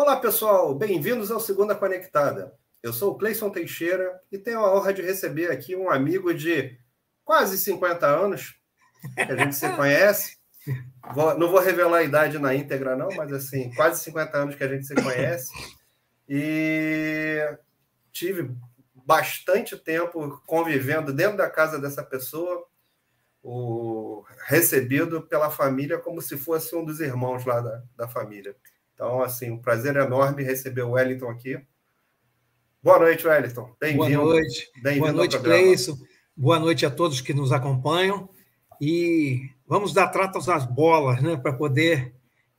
Olá, pessoal, bem-vindos ao Segunda Conectada. Eu sou o Cleison Teixeira e tenho a honra de receber aqui um amigo de quase 50 anos, que a gente se conhece. Vou, não vou revelar a idade na íntegra, não, mas assim, quase 50 anos que a gente se conhece. E tive bastante tempo convivendo dentro da casa dessa pessoa, o, recebido pela família como se fosse um dos irmãos lá da, da família. Então, assim, um prazer enorme receber o Wellington aqui. Boa noite, Wellington. Bem-vindo. Boa noite. Bem Boa noite, Cleison. Boa noite a todos que nos acompanham. E vamos dar tratos às bolas, né? Para poder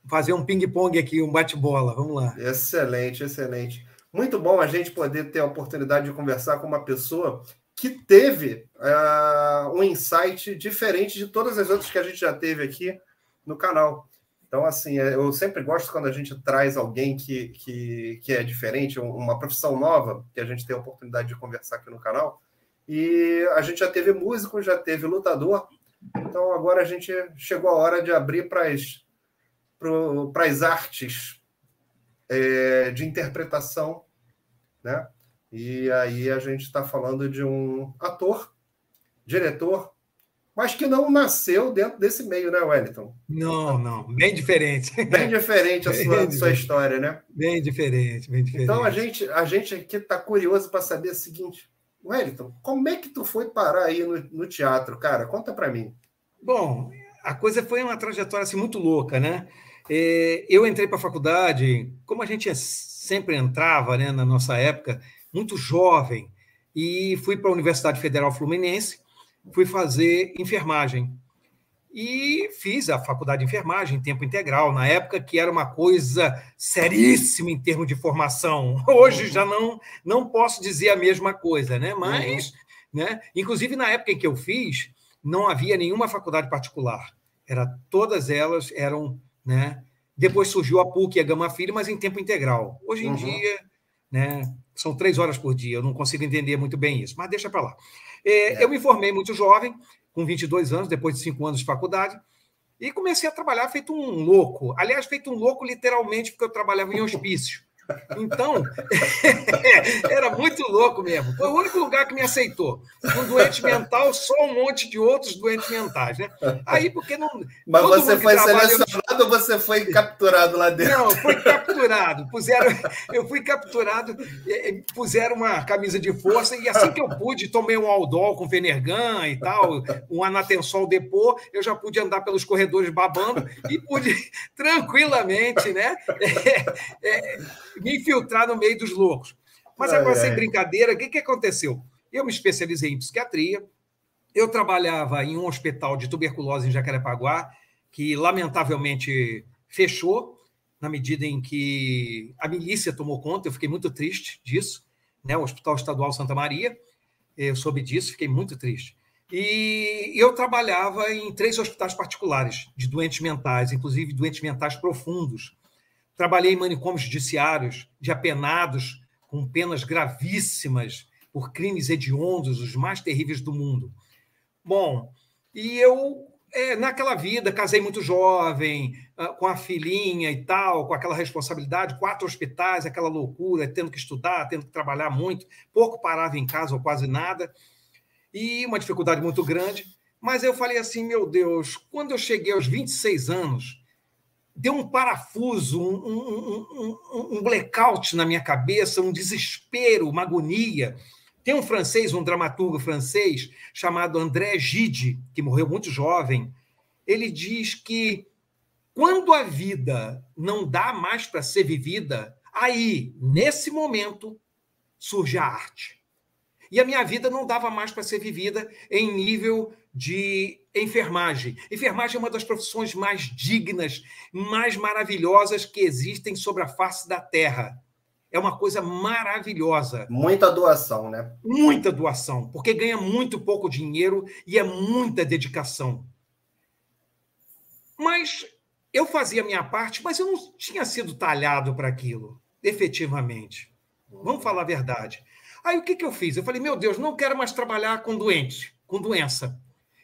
fazer um ping-pong aqui, um bate-bola. Vamos lá. Excelente, excelente. Muito bom a gente poder ter a oportunidade de conversar com uma pessoa que teve uh, um insight diferente de todas as outras que a gente já teve aqui no canal. Então, assim, é, eu sempre gosto quando a gente traz alguém que, que, que é diferente, uma profissão nova, que a gente tem a oportunidade de conversar aqui no canal. E a gente já teve músico, já teve lutador. Então, agora a gente chegou a hora de abrir para as artes é, de interpretação, né? E aí a gente está falando de um ator, diretor, mas que não nasceu dentro desse meio, né, Wellington? Não, não, bem diferente. Bem diferente a sua, bem sua história, né? Bem diferente, bem diferente. Então a gente, a gente aqui está curioso para saber o seguinte, Wellington, como é que tu foi parar aí no, no teatro, cara? Conta para mim. Bom, a coisa foi uma trajetória assim, muito louca, né? É, eu entrei para a faculdade, como a gente sempre entrava né, na nossa época, muito jovem, e fui para a Universidade Federal Fluminense, fui fazer enfermagem. E fiz a faculdade de enfermagem em tempo integral, na época que era uma coisa seríssima em termos de formação. Hoje já não, não posso dizer a mesma coisa, né? Mas, uhum. né? inclusive na época em que eu fiz, não havia nenhuma faculdade particular. Era todas elas eram, né? Depois surgiu a PUC e a Gama Filho, mas em tempo integral. Hoje em uhum. dia, né? São três horas por dia. Eu não consigo entender muito bem isso, mas deixa para lá. É, é. Eu me formei muito jovem, com 22 anos, depois de cinco anos de faculdade, e comecei a trabalhar feito um louco. Aliás, feito um louco literalmente, porque eu trabalhava em hospício. Então, era muito louco mesmo. Foi o único lugar que me aceitou. Um doente mental, só um monte de outros doentes mentais, né? Aí, porque não. Mas você foi selecionado ou você foi capturado lá dentro? Não, fui capturado. Puseram, eu fui capturado, puseram uma camisa de força, e assim que eu pude, tomei um Aldol com Fenergan e tal, um Anatensol Depô, eu já pude andar pelos corredores babando e pude tranquilamente, né? É, é, me infiltrar no meio dos loucos. Mas agora, ai, sem ai. brincadeira, o que, que aconteceu? Eu me especializei em psiquiatria, eu trabalhava em um hospital de tuberculose em Jacarepaguá, que lamentavelmente fechou, na medida em que a milícia tomou conta, eu fiquei muito triste disso, né? o Hospital Estadual Santa Maria, eu soube disso, fiquei muito triste. E eu trabalhava em três hospitais particulares de doentes mentais, inclusive doentes mentais profundos, Trabalhei em manicômios judiciários de apenados com penas gravíssimas por crimes hediondos, os mais terríveis do mundo. Bom, e eu, é, naquela vida, casei muito jovem, ah, com a filhinha e tal, com aquela responsabilidade, quatro hospitais, aquela loucura, tendo que estudar, tendo que trabalhar muito, pouco parava em casa ou quase nada, e uma dificuldade muito grande. Mas eu falei assim, meu Deus, quando eu cheguei aos 26 anos, deu um parafuso, um, um, um, blackout na minha cabeça, um desespero, uma agonia. Tem um francês, um dramaturgo francês, chamado André Gide, que morreu muito jovem. Ele diz que quando a vida não dá mais para ser vivida, aí, nesse momento, surge a arte. E a minha vida não dava mais para ser vivida em nível de enfermagem. Enfermagem é uma das profissões mais dignas, mais maravilhosas que existem sobre a face da Terra. É uma coisa maravilhosa. Muita doação, né? Muita doação, porque ganha muito pouco dinheiro e é muita dedicação. Mas eu fazia a minha parte, mas eu não tinha sido talhado para aquilo, efetivamente. Vamos falar a verdade. Aí o que, que eu fiz? Eu falei, meu Deus, não quero mais trabalhar com doente, com doença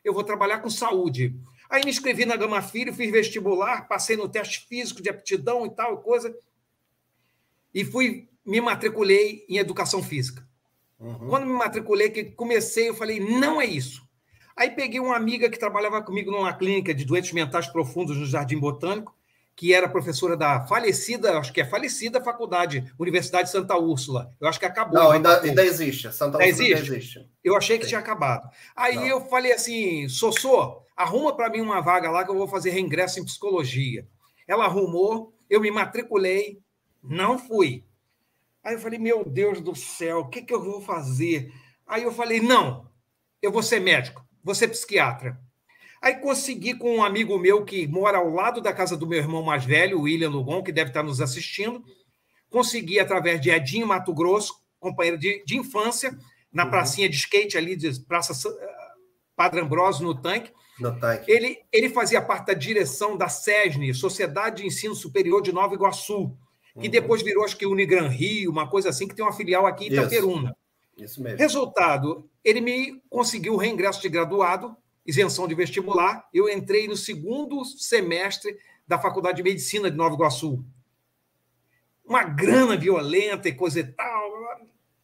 eu vou trabalhar com saúde. Aí me inscrevi na Gama Filho, fiz vestibular, passei no teste físico de aptidão e tal coisa. e fui me matriculei em educação física. Uhum. Quando me matriculei, que comecei, eu falei, não é isso. Aí peguei uma amiga que trabalhava comigo numa clínica de doentes mentais profundos no Jardim Botânico, que era professora da falecida, acho que é falecida faculdade, Universidade de Santa Úrsula. Eu acho que acabou. Não, ainda, ainda existe. Santa Úrsula existe? ainda existe. Eu achei que Sim. tinha acabado. Aí não. eu falei assim, Sossô, arruma para mim uma vaga lá que eu vou fazer reingresso em psicologia. Ela arrumou, eu me matriculei, não fui. Aí eu falei, meu Deus do céu, o que, que eu vou fazer? Aí eu falei, não, eu vou ser médico, vou ser psiquiatra. Aí consegui com um amigo meu que mora ao lado da casa do meu irmão mais velho, William Lugon, que deve estar nos assistindo. Consegui através de Edinho Mato Grosso, companheiro de, de infância, na uhum. pracinha de skate ali, de Praça Padre Ambrosio, no tanque. No tanque. Ele, ele fazia parte da direção da SESNE, Sociedade de Ensino Superior de Nova Iguaçu, que uhum. depois virou, acho que Unigran Rio, uma coisa assim, que tem uma filial aqui em Itaperuna. Isso, isso mesmo. Resultado, ele me conseguiu o reingresso de graduado, isenção de vestibular. Eu entrei no segundo semestre da Faculdade de Medicina de Nova Iguaçu. Uma grana violenta e coisa e tal.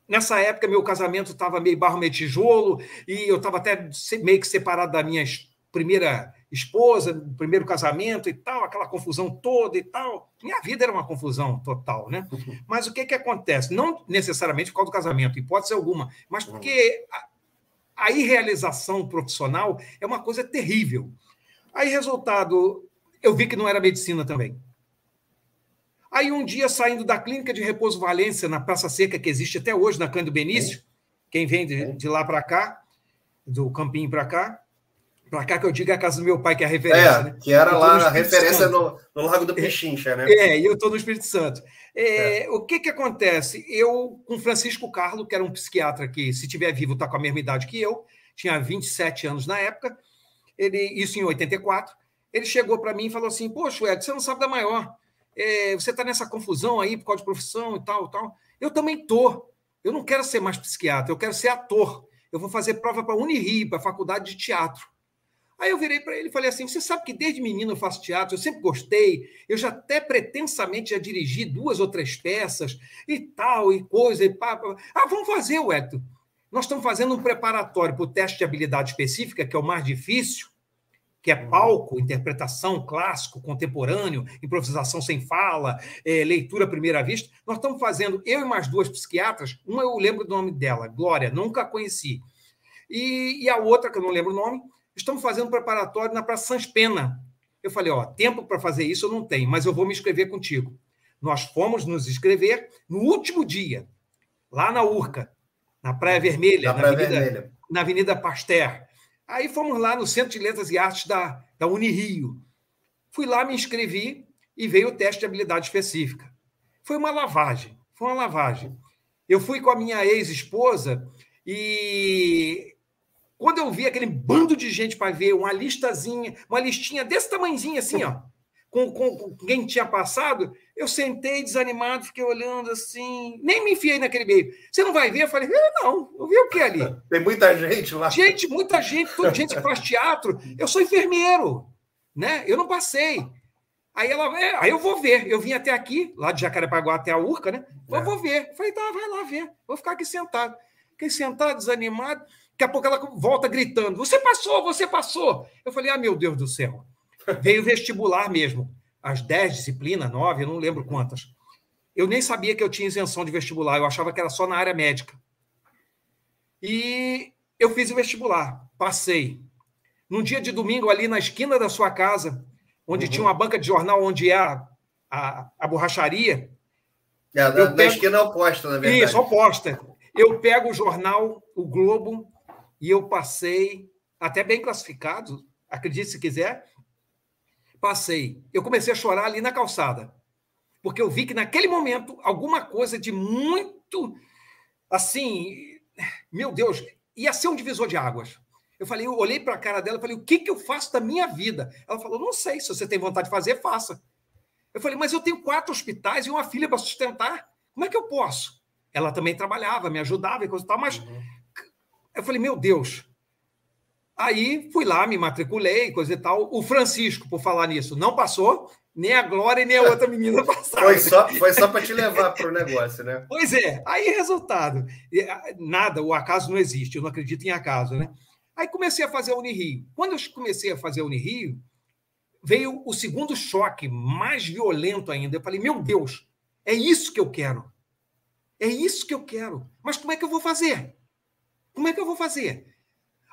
Nessa época, meu casamento estava meio barro, meio tijolo, e eu estava até meio que separado da minha primeira esposa, primeiro casamento e tal, aquela confusão toda e tal. Minha vida era uma confusão total, né? Uhum. Mas o que, que acontece? Não necessariamente por causa do casamento, hipótese alguma, mas porque a, irrealização profissional é uma coisa terrível. Aí, resultado, eu vi que não era medicina também. Aí, um dia, saindo da clínica de repouso Valência, na Praça Seca, que existe até hoje, na Cândido Benício, quem vem de, de lá para cá, do Campinho para cá, para cá que eu digo é a casa do meu pai, que é a referência. É, né? que era lá a referência no, no, Lago do Pichincha, né? É, e eu estou no Espírito Santo. É, é. O que, que acontece? Eu, com Francisco Carlo, que era um psiquiatra que, se tiver vivo, está com a mesma idade que eu, tinha 27 anos na época, ele, isso em 84, ele chegou para mim e falou assim: Poxa, Ed, você não sabe da maior. É, você está nessa confusão aí por causa de profissão e tal, tal. Eu também tô. Eu não quero ser mais psiquiatra, eu quero ser ator. Eu vou fazer prova para a Unirio, para a faculdade de teatro. Aí eu virei para ele e falei assim: você sabe que desde menino eu faço teatro, eu sempre gostei, eu já até pretensamente já dirigi duas ou três peças e tal, e coisa, e pá, pá. Ah, vamos fazer, Hector. Nós estamos fazendo um preparatório para o teste de habilidade específica, que é o mais difícil, que é palco, interpretação clássico, contemporâneo, improvisação sem fala, é, leitura à primeira vista. Nós estamos fazendo, eu e mais duas psiquiatras, uma eu lembro do nome dela, Glória, nunca a conheci. E, e a outra, que eu não lembro o nome, estamos fazendo preparatório na Praça Sans Pena. Eu falei, ó, tempo para fazer isso eu não tenho, mas eu vou me inscrever contigo. Nós fomos nos inscrever no último dia, lá na Urca, na Praia Vermelha, na, na Praia Avenida, Vermelha. na Avenida Pasteur. Aí fomos lá no Centro de Letras e Artes da, da Unirio. Fui lá, me inscrevi e veio o teste de habilidade específica. Foi uma lavagem, foi uma lavagem. Eu fui com a minha ex-esposa e quando eu vi aquele bando de gente para ver uma listazinha, uma listinha desse tamanhozinho assim, ó, com, com, com, quem tinha passado, eu sentei desanimado, fiquei olhando assim, nem me enfiei naquele meio. Você não vai ver? Eu falei, não, eu vi o que ali? Tem muita gente lá. Gente, muita gente, toda gente que faz teatro. Eu sou enfermeiro, né? Eu não passei. Aí ela, é, aí eu vou ver. Eu vim até aqui, lá de Jacarepaguá até a Urca, né? Eu é. vou ver. Eu falei, tá, vai lá ver. Vou ficar aqui sentado. Fiquei sentado, desanimado. Daqui a pouco ela volta gritando: Você passou, você passou. Eu falei: Ah, meu Deus do céu. Veio vestibular mesmo. As 10 disciplinas, 9, eu não lembro quantas. Eu nem sabia que eu tinha isenção de vestibular, eu achava que era só na área médica. E eu fiz o vestibular, passei. Num dia de domingo, ali na esquina da sua casa, onde uhum. tinha uma banca de jornal, onde é a, a, a borracharia. É, na, pego... esquina oposta, na verdade. Isso, oposta. Eu pego o jornal, o Globo, e eu passei, até bem classificado, acredite se quiser, passei. Eu comecei a chorar ali na calçada, porque eu vi que naquele momento alguma coisa de muito, assim, meu Deus, ia ser um divisor de águas. Eu falei, eu olhei para a cara dela e falei, o que, que eu faço da minha vida? Ela falou, não sei, se você tem vontade de fazer, faça. Eu falei, mas eu tenho quatro hospitais e uma filha para sustentar. Como é que eu posso? Ela também trabalhava, me ajudava e coisa e tal, mas uhum. Eu falei, meu Deus. Aí fui lá, me matriculei, coisa e tal. O Francisco, por falar nisso, não passou. nem a Glória nem a outra menina passaram. Foi só, foi só para te levar para o negócio, né? Pois é. Aí, resultado. Nada, o acaso não existe. Eu não acredito em acaso, né? Aí comecei a fazer a Unirio. Quando eu comecei a fazer a Unirio, veio o segundo choque, mais violento ainda. Eu falei, meu Deus, é isso que eu quero. É isso que eu quero. Mas como é que eu vou fazer? Como é que eu vou fazer?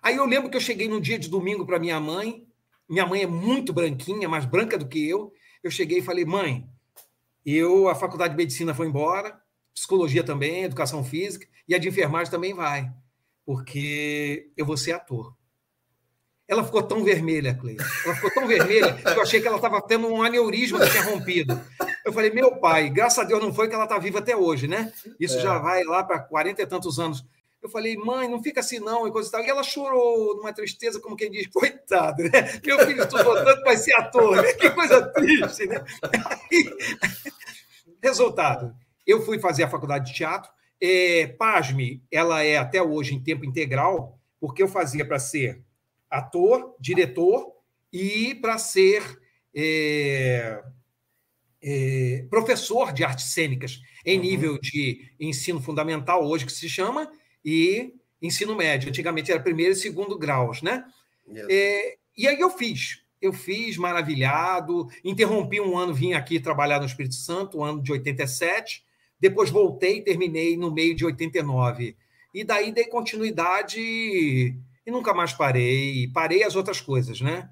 Aí eu lembro que eu cheguei num dia de domingo para minha mãe. Minha mãe é muito branquinha, mais branca do que eu. Eu cheguei e falei, mãe, eu a faculdade de medicina foi embora, psicologia também, educação física e a de enfermagem também vai porque eu vou ser ator. Ela ficou tão vermelha, Cleide. Ela ficou tão vermelha que eu achei que ela estava tendo um aneurisma que tinha rompido. Eu falei, meu pai, graças a Deus não foi que ela está viva até hoje, né? Isso é. já vai lá para 40 e tantos anos. Eu falei, mãe, não fica assim não, e coisa e tal. E ela chorou numa tristeza, como quem diz, coitado, né? Meu filho estudou tanto para ser ator, né? Que coisa triste, né? Resultado, eu fui fazer a faculdade de teatro, é, pasme, ela é até hoje em tempo integral, porque eu fazia para ser ator, diretor e para ser é, é, professor de artes cênicas em uhum. nível de ensino fundamental, hoje que se chama, e ensino médio. Antigamente era primeiro e segundo graus, né? É, e aí eu fiz. Eu fiz maravilhado, interrompi um ano, vim aqui trabalhar no Espírito Santo, um ano de 87, depois voltei e terminei no meio de 89. E daí dei continuidade e nunca mais parei. Parei as outras coisas, né?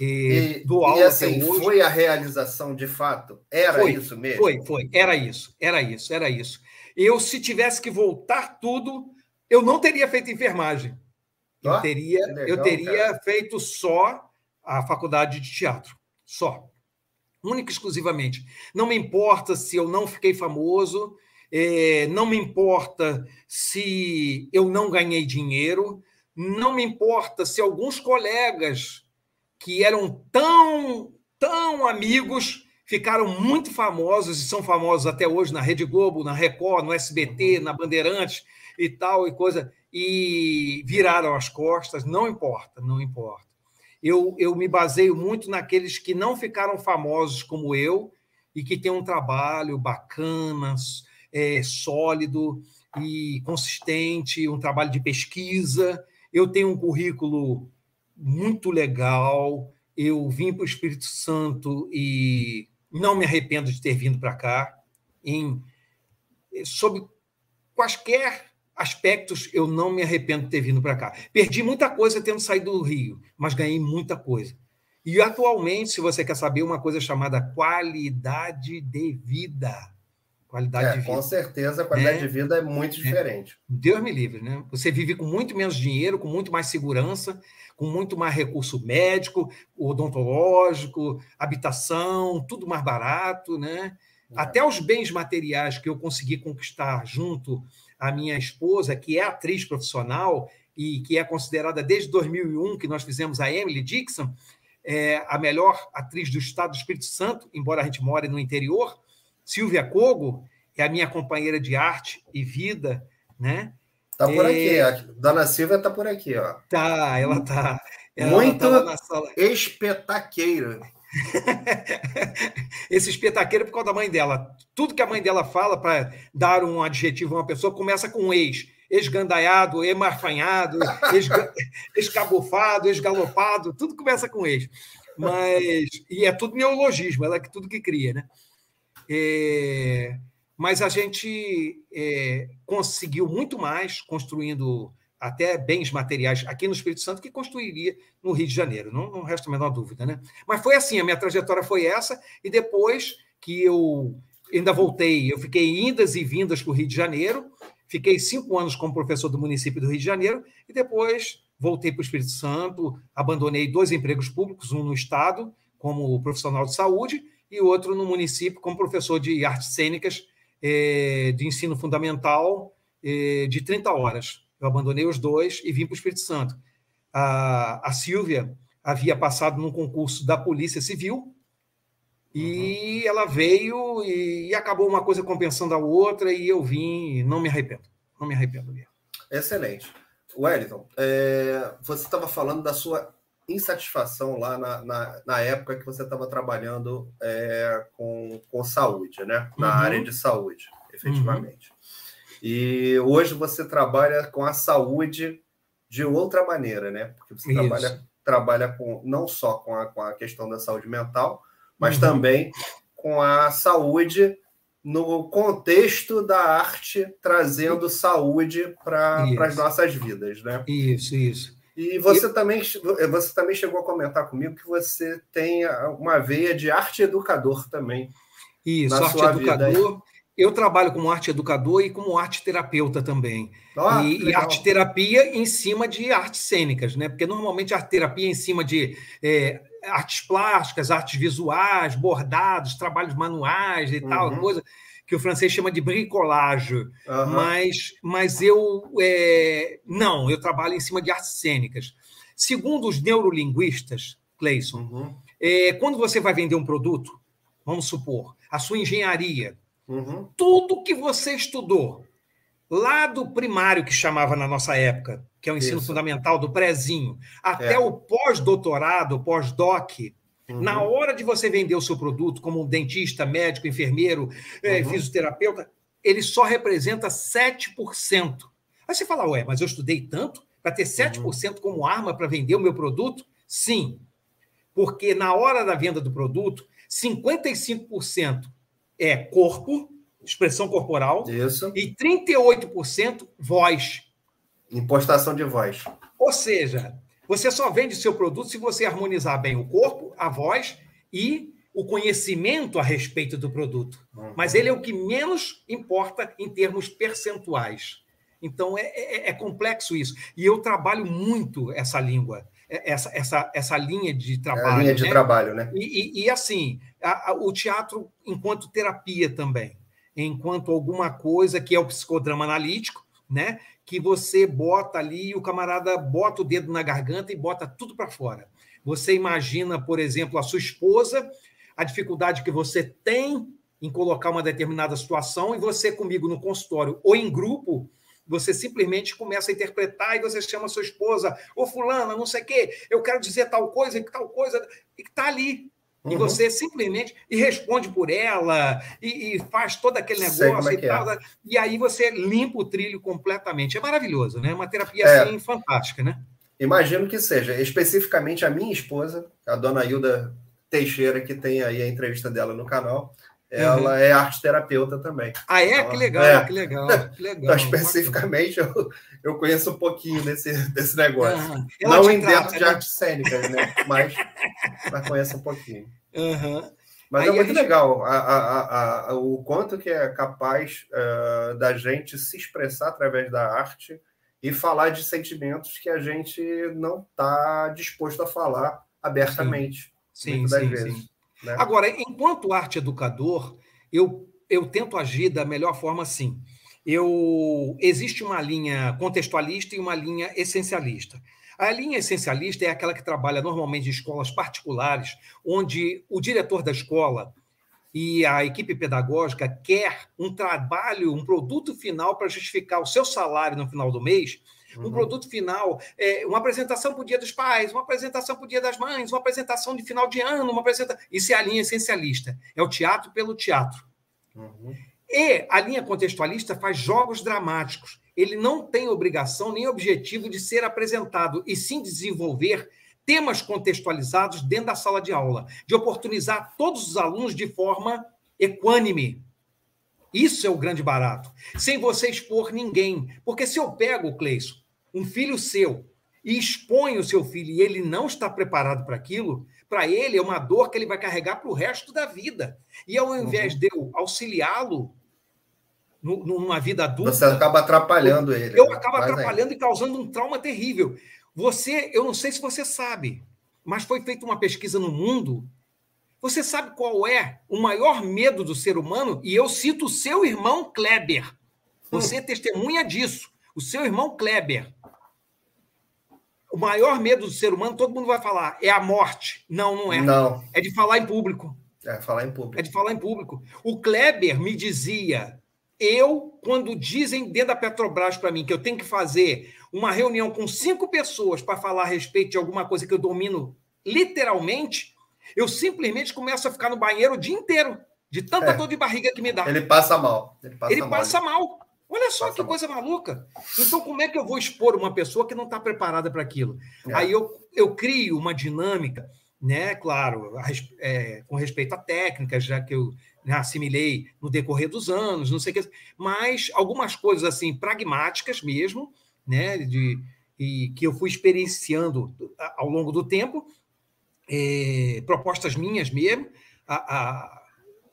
E, e do e assim, hoje... foi a realização de fato? Era foi, isso mesmo? Foi, foi. Era isso, era isso, era isso. Eu, se tivesse que voltar tudo, eu não teria feito enfermagem. Eu oh, teria, legal, eu teria feito só a faculdade de teatro. Só única e exclusivamente. Não me importa se eu não fiquei famoso, é, não me importa se eu não ganhei dinheiro, não me importa se alguns colegas que eram tão, tão amigos ficaram muito famosos e são famosos até hoje na Rede Globo, na Record, no SBT, na Bandeirantes e tal e coisa, e viraram as costas, não importa, não importa eu, eu me baseio muito naqueles que não ficaram famosos como eu e que têm um trabalho bacana, é, sólido e consistente, um trabalho de pesquisa. Eu tenho um currículo muito legal. Eu vim para o Espírito Santo e não me arrependo de ter vindo para cá. Em, sob quaisquer aspectos eu não me arrependo de ter vindo para cá. Perdi muita coisa tendo saído do Rio, mas ganhei muita coisa. E atualmente, se você quer saber, uma coisa chamada qualidade de vida. Qualidade é, de vida. Com certeza, a qualidade né? de vida é muito é. diferente. Deus me livre, né? Você vive com muito menos dinheiro, com muito mais segurança, com muito mais recurso médico, odontológico, habitação, tudo mais barato, né? É. Até os bens materiais que eu consegui conquistar junto a minha esposa, que é atriz profissional e que é considerada desde 2001, que nós fizemos a Emily Dixon, é a melhor atriz do estado do Espírito Santo, embora a gente more no interior. Silvia Cogo é a minha companheira de arte e vida, né? Tá por é... aqui, Dona Silvia tá por aqui, ó. Tá, ela tá. Ela Muito tá espetaqueira. Esse espetaqueiro é por causa da mãe dela. Tudo que a mãe dela fala para dar um adjetivo a uma pessoa começa com ex. Esgandaiado, emarfanhado, esga... escabufado, esgalopado, tudo começa com ex. Mas, e é tudo neologismo, ela é tudo que cria, né? É... Mas a gente é... conseguiu muito mais construindo até bens materiais aqui no Espírito Santo que construiria no Rio de Janeiro, não, não resta a menor dúvida, né? Mas foi assim, a minha trajetória foi essa, e depois que eu ainda voltei, eu fiquei indas e vindas para o Rio de Janeiro, fiquei cinco anos como professor do município do Rio de Janeiro, e depois voltei para o Espírito Santo, abandonei dois empregos públicos, um no Estado, como profissional de saúde, e outro no município, como professor de artes cênicas eh, de ensino fundamental eh, de 30 horas. Eu abandonei os dois e vim para o Espírito Santo. A, a Silvia havia passado num concurso da Polícia Civil e uhum. ela veio e, e, acabou uma coisa compensando a outra e eu vim e não me arrependo. Não me arrependo mesmo. Excelente. Wellington, é, você estava falando da sua insatisfação lá na, na, na época que você estava trabalhando é, com, com saúde, né? Na uhum. área de saúde, efetivamente. Uhum. E hoje você trabalha com a saúde de outra maneira, né? Porque você trabalha, trabalha com não só com a, com a questão da saúde mental, mas uhum. também com a saúde no contexto da arte, trazendo saúde para as nossas vidas, né? Isso, isso. E você, também, você também chegou a comentar comigo que você tem uma veia de arte educador também. Isso, arte educador. Eu trabalho como arte educador e como arte terapeuta também. Ah, e, e, arte terapia em cima de artes cênicas, né? Porque normalmente a arte terapia é em cima de é, artes plásticas, artes visuais, bordados, trabalhos manuais e uhum. tal, coisa que o francês chama de bricolage. Uhum. Mas, mas eu é, não, eu trabalho em cima de artes cênicas. Segundo os neurolinguistas, Cleison, uhum. é, quando você vai vender um produto, vamos supor, a sua engenharia, Uhum. Tudo que você estudou, lá do primário que chamava na nossa época, que é o ensino Isso. fundamental, do prézinho, até é. o pós-doutorado, pós-doc, uhum. na hora de você vender o seu produto como um dentista, médico, enfermeiro, é, uhum. fisioterapeuta, ele só representa 7%. Aí você fala, ué, mas eu estudei tanto para ter 7% uhum. como arma para vender o meu produto? Sim, porque na hora da venda do produto, 55% é corpo, expressão corporal, Isso. e 38% voz. Impostação de voz. Ou seja, você só vende seu produto se você harmonizar bem o corpo, a voz e o conhecimento a respeito do produto. Uhum. Mas ele é o que menos importa em termos percentuais. Então é, é, é complexo isso. E eu trabalho muito essa língua. É, essa, essa, essa linha de trabalho. É a linha de né? trabalho, né? E, e, e assim, a, a, o teatro enquanto terapia também, enquanto alguma coisa que é o psicodrama analítico, né? Que você bota ali e o camarada bota o dedo na garganta e bota tudo para fora. Você imagina, por exemplo, a sua esposa, a dificuldade que você tem em colocar uma determinada situação e você comigo no consultório ou em grupo, você simplesmente começa a interpretar e você chama sua esposa, ô fulana, não sei o quê, eu quero dizer tal coisa, tal coisa, e que está ali. Uhum. E você simplesmente e responde por ela e, e faz todo aquele negócio é e tal. É. E aí você limpa o trilho completamente. É maravilhoso, né? Uma terapia é. assim fantástica, né? Imagino que seja. Especificamente a minha esposa, a dona Hilda Teixeira, que tem aí a entrevista dela no canal ela uhum. é arte terapeuta também. Ah, é? Ela, que legal, é. que legal, que legal. Então, especificamente, eu, eu conheço um pouquinho desse, desse negócio. Uhum. Não em dentro de ela... artes cênicas, né? Mas, mas conheço um pouquinho. Uhum. Mas Aí é muito gente... legal a, a, a, o quanto que é capaz uh, da gente se expressar através da arte e falar de sentimentos que a gente não está disposto a falar abertamente. Sim, sim, sim, sim. Né? Agora, enquanto arte educador, eu, eu tento agir da melhor forma assim. Eu, existe uma linha contextualista e uma linha essencialista. A linha essencialista é aquela que trabalha normalmente em escolas particulares, onde o diretor da escola e a equipe pedagógica quer um trabalho, um produto final para justificar o seu salário no final do mês um uhum. produto final, é, uma apresentação para o Dia dos Pais, uma apresentação para o Dia das Mães, uma apresentação de final de ano, uma apresentação. Isso é a linha essencialista. É o teatro pelo teatro. Uhum. E a linha contextualista faz jogos dramáticos. Ele não tem obrigação nem objetivo de ser apresentado, e sim desenvolver temas contextualizados dentro da sala de aula, de oportunizar todos os alunos de forma equânime, isso é o grande barato. Sem você expor ninguém. Porque se eu pego, Cleison, um filho seu e expõe o seu filho e ele não está preparado para aquilo, para ele é uma dor que ele vai carregar para o resto da vida. E ao invés uhum. de eu auxiliá-lo numa vida adulta. Você acaba atrapalhando eu, ele. Eu acabo atrapalhando aí. e causando um trauma terrível. Você, eu não sei se você sabe, mas foi feita uma pesquisa no mundo você sabe qual é o maior medo do ser humano? E eu cito o seu irmão Kleber. Você hum. testemunha disso. O seu irmão Kleber. O maior medo do ser humano, todo mundo vai falar, é a morte. Não, não é. Não. É de falar em público. É falar em público. É de falar em público. O Kleber me dizia eu, quando dizem dentro da Petrobras para mim que eu tenho que fazer uma reunião com cinco pessoas para falar a respeito de alguma coisa que eu domino literalmente, eu simplesmente começo a ficar no banheiro o dia inteiro, de tanta é. dor de barriga que me dá. Ele passa mal. Ele passa, Ele mal. passa mal. Olha só que coisa maluca. Então, como é que eu vou expor uma pessoa que não está preparada para aquilo? É. Aí eu, eu crio uma dinâmica, né? Claro, é, com respeito a técnicas, já que eu né, assimilei no decorrer dos anos, não sei o que, mas algumas coisas assim pragmáticas mesmo, né, de, e que eu fui experienciando ao longo do tempo, é, propostas minhas mesmo, a, a,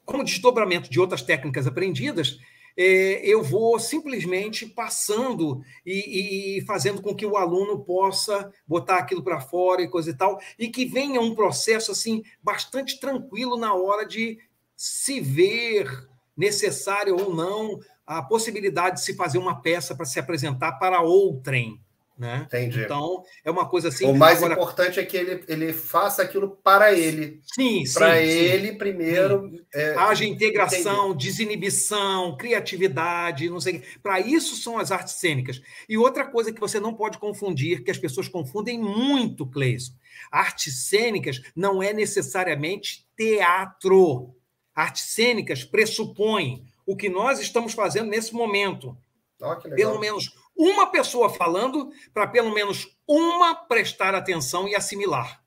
como desdobramento de outras técnicas aprendidas, eu vou simplesmente passando e, e, fazendo com que o aluno possa botar aquilo para fora e coisa e tal, e que venha um processo assim bastante tranquilo na hora de se ver necessário ou não a possibilidade de se fazer uma peça para se apresentar para outrem. Né? Entendi. Então, é uma coisa assim. O mais agora... importante é que ele, ele faça aquilo para ele. Sim, sim. Para ele, sim. primeiro. Sim. É... Haja integração, Entendi. desinibição, criatividade, não sei. Para isso são as artes cênicas. E outra coisa que você não pode confundir, que as pessoas confundem muito, Cleison. Artes cênicas não é necessariamente teatro. Artes cênicas pressupõem o que nós estamos fazendo nesse momento. Oh, pelo menos uma pessoa falando, para pelo menos uma prestar atenção e assimilar.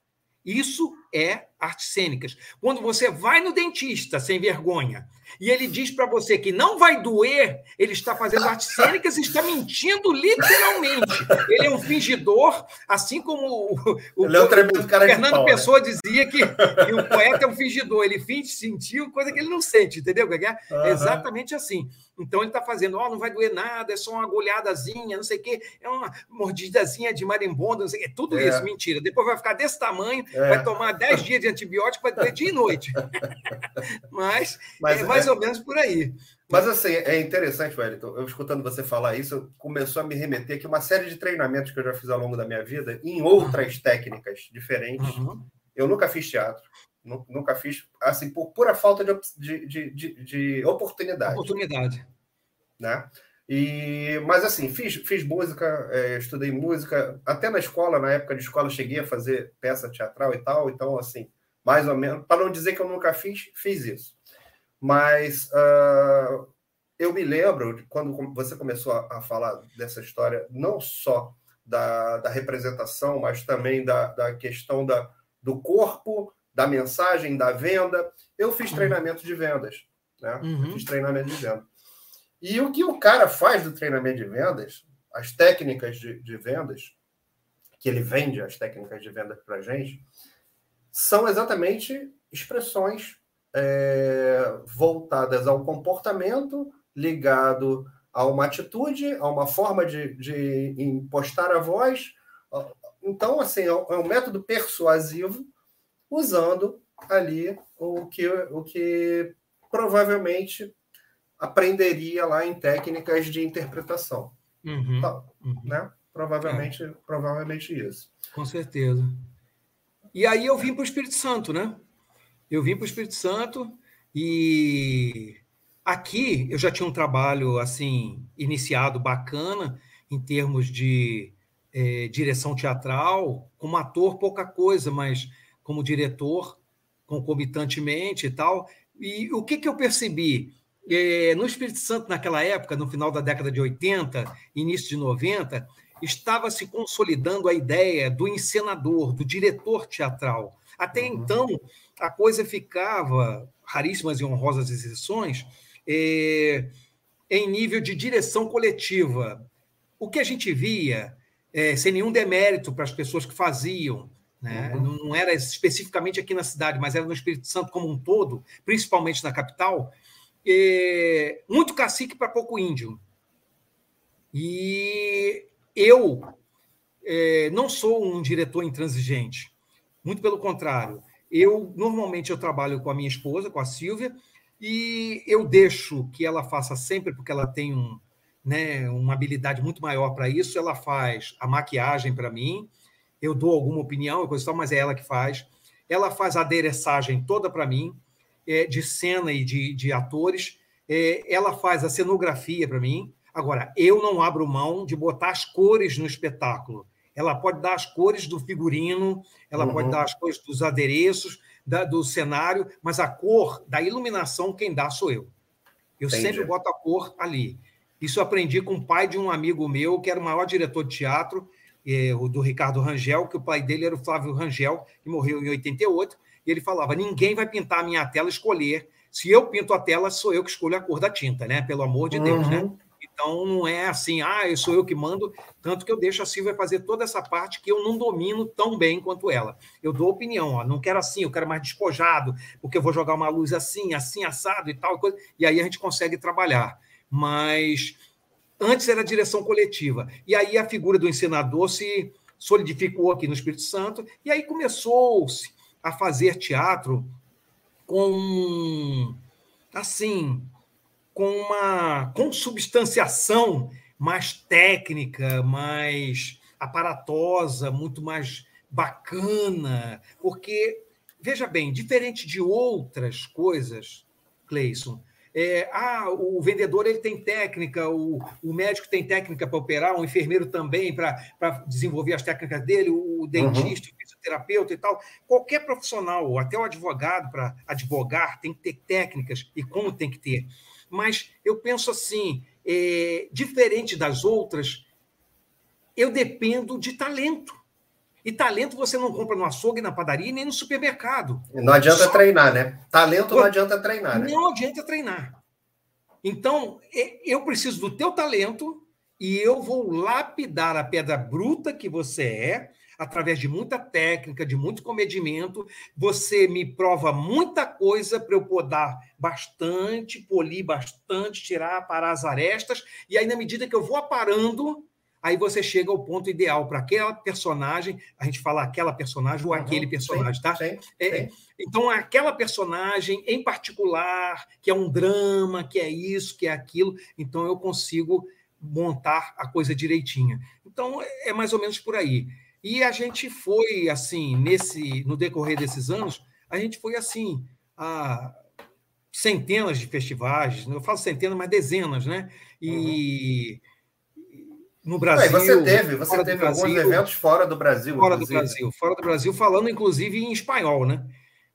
Isso é artes cênicas. Quando você vai no dentista sem vergonha e ele diz para você que não vai doer, ele está fazendo artes cênicas e está mentindo literalmente. Ele é um fingidor, assim como o, o, é um Fernando pau, né? Pessoa né? dizia que, que, o poeta é um fingidor, ele finge sentir coisa que ele não sente, entendeu? É uhum. exatamente assim. Então ele está fazendo, ó, oh, não vai doer nada, é só uma agulhadazinha, não sei o quê, é uma mordidazinha de marimbondo, não sei o quê. Tudo é. isso, mentira. Depois vai ficar desse tamanho, é. vai tomar 10 dias de antibiótico, vai doer dia e noite. Mas, Mas é mais é... ou menos por aí. Mas assim, é interessante, Wellington, eu escutando você falar isso, começou a me remeter que uma série de treinamentos que eu já fiz ao longo da minha vida, em outras uhum. técnicas diferentes. Uhum. Eu nunca fiz teatro, nunca fiz, assim, por pura falta de, de, de, de oportunidade. Oportunidade. Né? E, mas assim, fiz, fiz música, é, estudei música, até na escola, na época de escola, cheguei a fazer peça teatral e tal, então, assim, mais ou menos, para não dizer que eu nunca fiz, fiz isso. Mas uh, eu me lembro, quando você começou a, a, falar dessa história, não só da, da representação, mas também da, da questão da, do corpo da mensagem, da venda. Eu fiz uhum. treinamento de vendas. Né? Uhum. fiz treinamento de venda. E o que o cara faz do treinamento de vendas, as técnicas de, de vendas, que ele vende as técnicas de venda para a gente, são exatamente expressões é, voltadas ao comportamento, ligado a uma atitude, a uma forma de, de impostar a voz. Então, assim, é um é método persuasivo usando ali o que, o que provavelmente aprenderia lá em técnicas de interpretação. Uhum, tá, uhum. Né? Provavelmente, é. provavelmente isso. Com certeza. E aí eu vim para o Espírito Santo, né? Eu vim para o Espírito Santo e aqui eu já tinha um trabalho assim iniciado bacana em termos de é, direção teatral, como ator pouca coisa, mas como diretor, concomitantemente e tal. E o que, que eu percebi? É, no Espírito Santo, naquela época, no final da década de 80, início de 90, estava se consolidando a ideia do encenador, do diretor teatral. Até uhum. então, a coisa ficava, raríssimas e honrosas exceções, é, em nível de direção coletiva. O que a gente via, é, sem nenhum demérito para as pessoas que faziam, né? Uhum. Não era especificamente aqui na cidade, mas era no Espírito Santo como um todo, principalmente na capital. E muito cacique para pouco índio. E eu é, não sou um diretor intransigente, muito pelo contrário. Eu normalmente eu trabalho com a minha esposa, com a Silvia, e eu deixo que ela faça sempre, porque ela tem um, né, uma habilidade muito maior para isso. Ela faz a maquiagem para mim, eu dou alguma opinião, coisa tal, mas é ela que faz. Ela faz a adereçagem toda para mim, é, de cena e de, de atores. é, ela faz a cenografia para mim. Agora, eu não abro mão de botar as cores no espetáculo. Ela pode dar as cores do figurino, ela uhum. pode dar as cores dos adereços, da, do cenário, mas a cor da iluminação, quem dá sou eu. Eu Entendi. sempre boto a cor ali. Isso aprendi com o pai de um amigo meu, que era o maior diretor de teatro, eh, o do Ricardo Rangel, que o pai dele era o Flávio Rangel, que morreu em 88, e ele falava: ninguém vai pintar a minha tela escolher. Se eu pinto a tela, sou eu que escolho a cor da tinta, né? Pelo amor de uhum. Deus, né? Uhum. Então não é assim, ah, eu sou eu que mando, tanto que eu deixo a Silvia fazer toda essa parte que eu não domino tão bem quanto ela. Eu dou opinião, ó, não quero assim, eu quero mais despojado, porque eu vou jogar uma luz assim, assim, assado e tal, coisa, e aí a gente consegue trabalhar. Mas antes era direção coletiva. E aí a figura do ensinador se solidificou aqui no Espírito Santo, e aí começou-se a fazer teatro com assim com uma consubstanciação mais técnica, mais aparatosa, muito mais bacana, porque veja bem, diferente de outras coisas, Cleison, é, ah, o vendedor ele tem técnica, o, o médico tem técnica para operar, o enfermeiro também para desenvolver as técnicas dele, o dentista, uhum. o fisioterapeuta e tal. Qualquer profissional, até o advogado, para advogar, tem que ter técnicas e como tem que ter mas eu penso assim, é, diferente das outras, eu dependo de talento. E talento você não compra no açougue, na padaria, nem no supermercado. Não adianta Só... treinar, né? Talento não adianta treinar, né? Não adianta treinar. Então, eu preciso do teu talento e eu vou lapidar a pedra bruta que você é através de muita técnica, de muito comedimento. Você me prova muita coisa para eu podar bastante, polir bastante, tirar, parar as arestas, e aí, na medida que eu vou aparando, aí você chega ao ponto ideal para aquela personagem, a gente fala aquela personagem ou uhum, aquele personagem, tá? Sim, é, sim. Então, aquela personagem em particular, que é um drama, que é isso, que é aquilo, então eu consigo montar a coisa direitinha. Então, é mais ou menos por aí. E a gente foi assim, nesse no decorrer desses anos, a gente foi assim a centenas de festivais, eu falo centenas, mas dezenas, né? E uhum. No Brasil. você teve, você teve alguns Brasil, eventos fora do Brasil. Fora inclusive. do Brasil, fora do Brasil, falando inclusive em espanhol, né?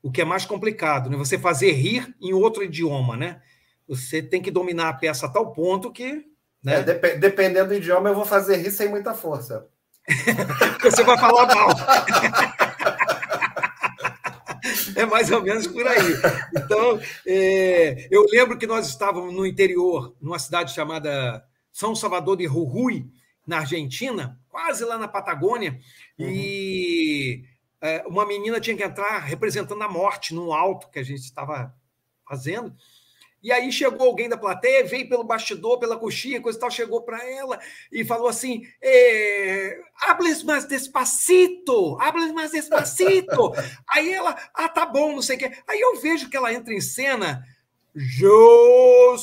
O que é mais complicado, né? Você fazer rir em outro idioma, né? Você tem que dominar a peça a tal ponto que. Né? É, dep dependendo do idioma, eu vou fazer rir sem muita força. Você vai falar mal. É mais ou menos por aí. Então, é, eu lembro que nós estávamos no interior, numa cidade chamada São Salvador de Jujuy, na Argentina, quase lá na Patagônia, uhum. e é, uma menina tinha que entrar representando a morte no alto que a gente estava fazendo. E aí chegou alguém da plateia, veio pelo bastidor, pela coxinha, coisa e tal, chegou para ela e falou assim: eh, hables mais despacito, hables mais despacito. aí ela, ah, tá bom, não sei o quê. Aí eu vejo que ela entra em cena, eu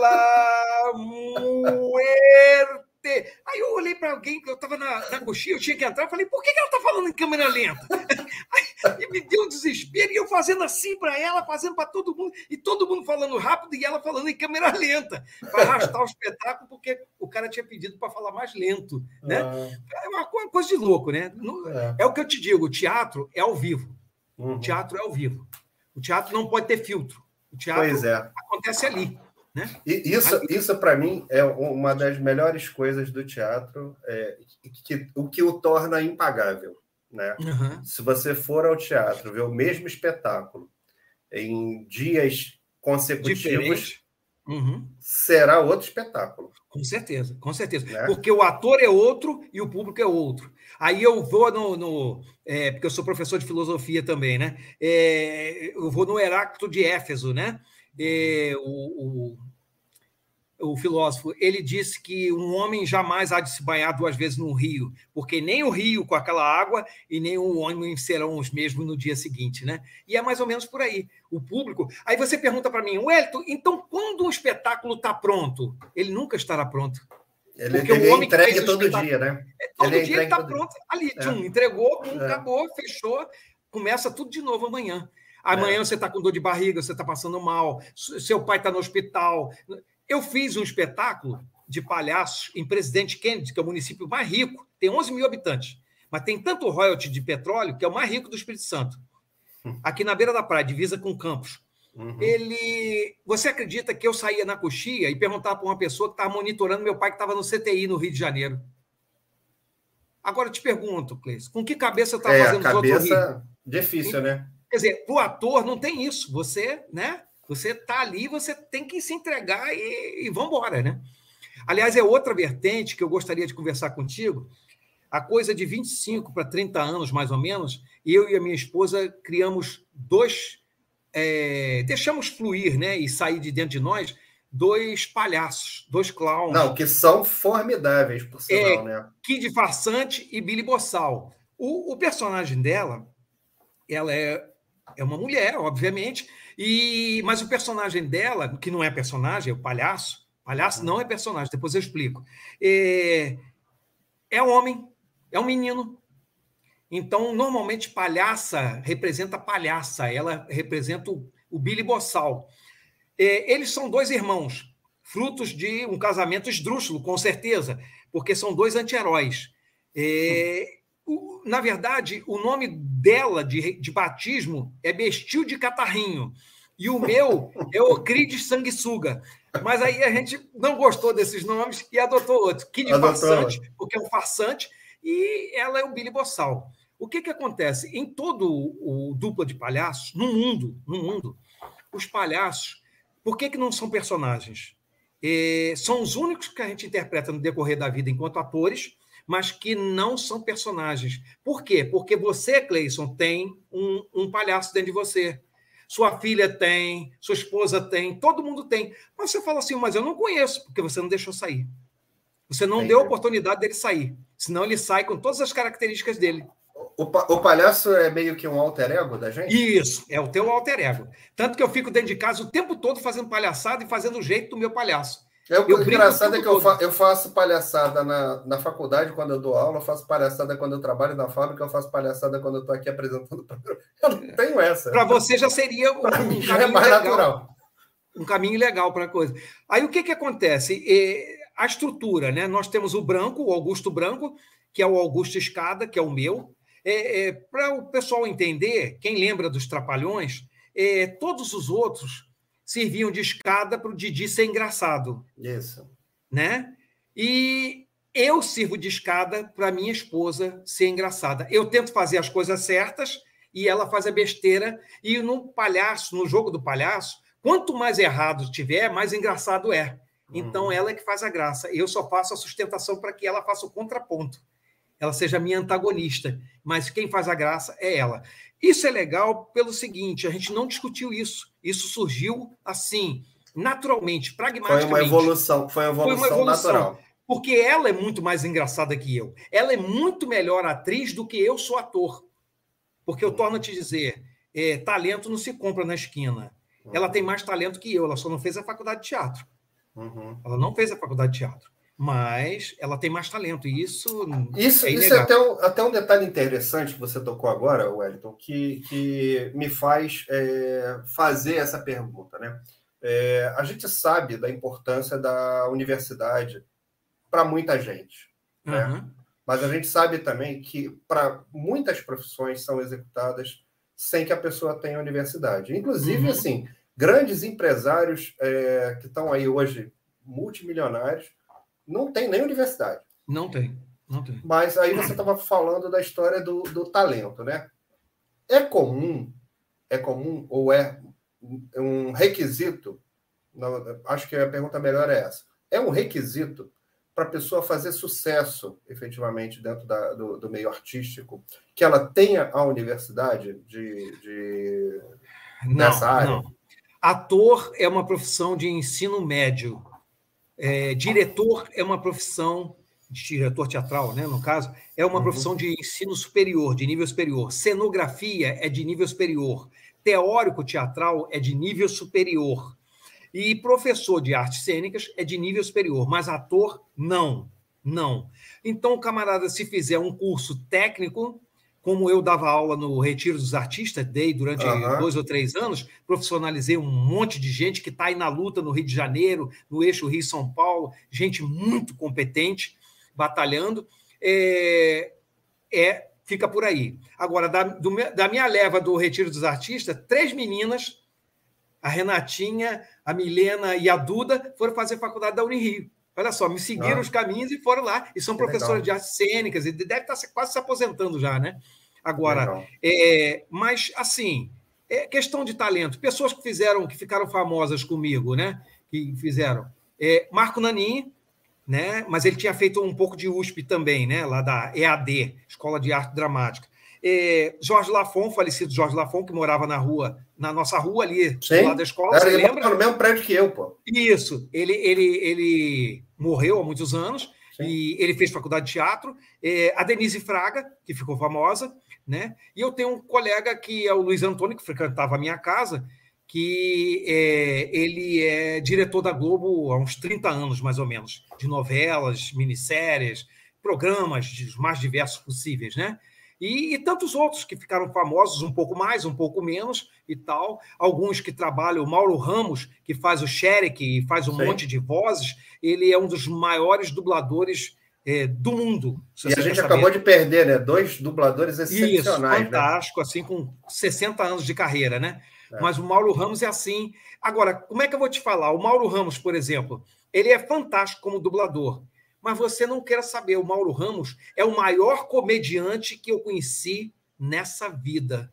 la muerte Aí eu olhei para alguém eu estava na, na coxinha, eu tinha que entrar, eu falei, por que, que ela está falando em câmera lenta? Aí, e me deu um desespero, e eu fazendo assim para ela, fazendo para todo mundo, e todo mundo falando rápido e ela falando em câmera lenta, para arrastar o espetáculo, porque o cara tinha pedido para falar mais lento. Né? Ah. É uma coisa de louco, né? É. é. o que eu te digo, o teatro é ao vivo. Uhum. O teatro é ao vivo. O teatro não pode ter filtro. O teatro é. acontece ali. Né? E isso, isso para mim, é uma das melhores coisas do teatro, é, que, o que o torna impagável. Né? Uhum. Se você for ao teatro ver o mesmo espetáculo em dias consecutivos, uhum. será outro espetáculo. Com certeza, com certeza. Né? Porque o ator é outro e o público é outro. Aí eu vou no. no é, porque eu sou professor de filosofia também, né? É, eu vou no Heráclito de Éfeso, né? É, o, o, o, filósofo, ele disse que um homem jamais há de se banhar duas vezes num rio, porque nem o rio com aquela água e nem o homem serão os mesmos no dia seguinte, né? E é mais ou menos por aí. O público. Aí você pergunta para mim, Wellington, então quando um espetáculo está pronto? Ele nunca estará pronto. Ele, porque ele o homem entregue todo dia, né? É, todo ele dia está pronto. Ali, é. tchum, entregou, é. acabou, fechou, começa tudo de novo amanhã. Amanhã é. você está com dor de barriga, você está passando mal, seu pai está no hospital. Eu fiz um espetáculo de palhaços em Presidente Kennedy, que é o município mais rico, tem 11 mil habitantes, mas tem tanto royalty de petróleo que é o mais rico do Espírito Santo. Hum. Aqui na beira da praia, divisa com Campos. Uhum. Ele, você acredita que eu saía na coxia e perguntava para uma pessoa que estava monitorando meu pai que estava no CTI no Rio de Janeiro? Agora eu te pergunto, Cleiton, com que cabeça está é, fazendo cabeça os outros Difícil, né? Quer dizer, para o ator não tem isso. Você, né? Você está ali, você tem que se entregar e, e vamos embora, né? Aliás, é outra vertente que eu gostaria de conversar contigo. A coisa de 25 para 30 anos, mais ou menos, eu e a minha esposa criamos dois. É, deixamos fluir né, e sair de dentro de nós dois palhaços, dois clowns. Não, que são formidáveis, por sinal, é, né? Kid Farsante e Billy Bossal. O, o, personagem dela, ela é, é uma mulher, obviamente, e mas o personagem dela, que não é personagem, é o palhaço, palhaço uhum. não é personagem, depois eu explico, é, é homem, é um menino. Então, normalmente, palhaça representa palhaça, ela representa o, o Billy Bossal. É, eles são dois irmãos, frutos de um casamento esdrúxulo, com certeza, porque são dois anti-heróis. É, na verdade, o nome dela de, de batismo é Bestil de Catarrinho. E o meu é Ocrides Sanguessuga. Mas aí a gente não gostou desses nomes e adotou outro. Kid adotou. Farsante, porque é um farsante, e ela é o Billy Bossal. O que, que acontece? Em todo o dupla de palhaços, no mundo, no mundo, os palhaços por que, que não são personagens? É, são os únicos que a gente interpreta no decorrer da vida enquanto atores, mas que não são personagens. Por quê? Porque você, Cleison, tem um, um palhaço dentro de você. Sua filha tem, sua esposa tem, todo mundo tem. Mas você fala assim, mas eu não conheço, porque você não deixou sair. Você não deu a oportunidade dele sair. Senão ele sai com todas as características dele. O, o palhaço é meio que um alter ego da gente? Isso, é o teu alter ego. Tanto que eu fico dentro de casa o tempo todo fazendo palhaçada e fazendo o jeito do meu palhaço. É, o engraçado é que eu, fa eu, faço palhaçada na, na faculdade quando eu dou aula, eu faço palhaçada quando eu trabalho na fábrica, eu faço palhaçada quando eu estou aqui apresentando. Eu não tenho essa. Para você já seria um, um caminho é mais legal, natural. Um caminho legal para a coisa. Aí o que, que acontece? É, a estrutura, né? Nós temos o branco, o Augusto Branco, que é o Augusto Escada, que é o meu, é, é, Para o pessoal entender, quem lembra dos Trapalhões, é, todos os outros serviam de escada para o Didi ser engraçado. Isso. Né? E eu sirvo de escada para minha esposa ser engraçada. Eu tento fazer as coisas certas e ela faz a besteira. E no palhaço, no jogo do palhaço, quanto mais errado tiver, mais engraçado é. Então uhum. ela é que faz a graça. Eu só faço a sustentação para que ela faça o contraponto ela seja minha antagonista, mas quem faz a graça é ela. Isso é legal pelo seguinte: a gente não discutiu isso. Isso surgiu assim, naturalmente, pragmaticamente. Foi uma evolução, foi uma evolução, foi uma evolução natural. Porque ela é muito mais engraçada que eu. Ela é muito melhor atriz do que eu sou ator. Porque eu torno a te dizer: é, talento não se compra na esquina. Ela tem mais talento que eu, ela só não fez a faculdade de teatro. Uhum. Ela não fez a faculdade de teatro mas ela tem mais talento. E isso, isso é, isso é até, um, até um detalhe interessante que você tocou agora, Wellington, que, que me faz é, fazer essa pergunta. Né? É, a gente sabe da importância da universidade para muita gente. Né? Uhum. Mas a gente sabe também que para muitas profissões são executadas sem que a pessoa tenha universidade. Inclusive, uhum. assim, grandes empresários é, que estão aí hoje multimilionários não tem nem universidade. Não tem, não tem. Mas aí você estava falando da história do, do talento, né? É comum, é comum ou é um requisito? Não, acho que a pergunta melhor é essa. É um requisito para a pessoa fazer sucesso, efetivamente, dentro da, do, do, meio artístico, que ela tenha a universidade de, de não, nessa área? Não. Ator é uma profissão de ensino médio. É, diretor é uma profissão, diretor teatral, né, no caso, é uma uhum. profissão de ensino superior, de nível superior. Cenografia é de nível superior. Teórico teatral é de nível superior. E professor de artes cênicas é de nível superior, mas ator, não. Não. Então, camarada, se fizer um curso técnico, como eu dava aula no Retiro dos Artistas, dei durante uhum. dois ou três anos, profissionalizei um monte de gente que está aí na luta no Rio de Janeiro, no eixo Rio-São Paulo, gente muito competente, batalhando. É, é fica por aí. Agora, da, do, da minha leva do Retiro dos Artistas, três meninas, a Renatinha, a Milena e a Duda, foram fazer faculdade da Unirio. Olha só, me seguiram ah. os caminhos e foram lá. E são professoras de artes cênicas, e deve estar quase se aposentando já, né? Agora, é, mas assim, é questão de talento. Pessoas que fizeram, que ficaram famosas comigo, né? Que fizeram. É, Marco Nanin, né? Mas ele tinha feito um pouco de USP também, né? Lá da EAD, Escola de Arte Dramática. É, Jorge Lafon, falecido Jorge Lafon, que morava na rua, na nossa rua ali, Sim. do lado da escola. Era, você lembra? no mesmo prédio que eu, pô. Isso. Ele, ele, ele morreu há muitos anos Sim. e ele fez faculdade de teatro. É, a Denise Fraga, que ficou famosa, né? E eu tenho um colega que é o Luiz Antônio, que frequentava a minha casa, que é, ele é diretor da Globo há uns 30 anos, mais ou menos, de novelas, minisséries, programas os mais diversos possíveis, né? E, e, tantos outros que ficaram famosos, um pouco mais, um pouco menos e tal. Alguns que trabalham, o Mauro Ramos, que faz o Sherek e faz um Sim. monte de vozes, ele é um dos maiores dubladores é, do mundo. E a gente acabou de perder, né? Dois dubladores excepcionais. Isso, né? fantástico, né? assim, com 60 anos de carreira, né? É. Mas o Mauro Ramos é assim. Agora, como é que eu vou te falar? O Mauro Ramos, por exemplo, ele é fantástico como dublador. Mas você não quer saber, o Mauro Ramos é o maior comediante que eu conheci nessa vida.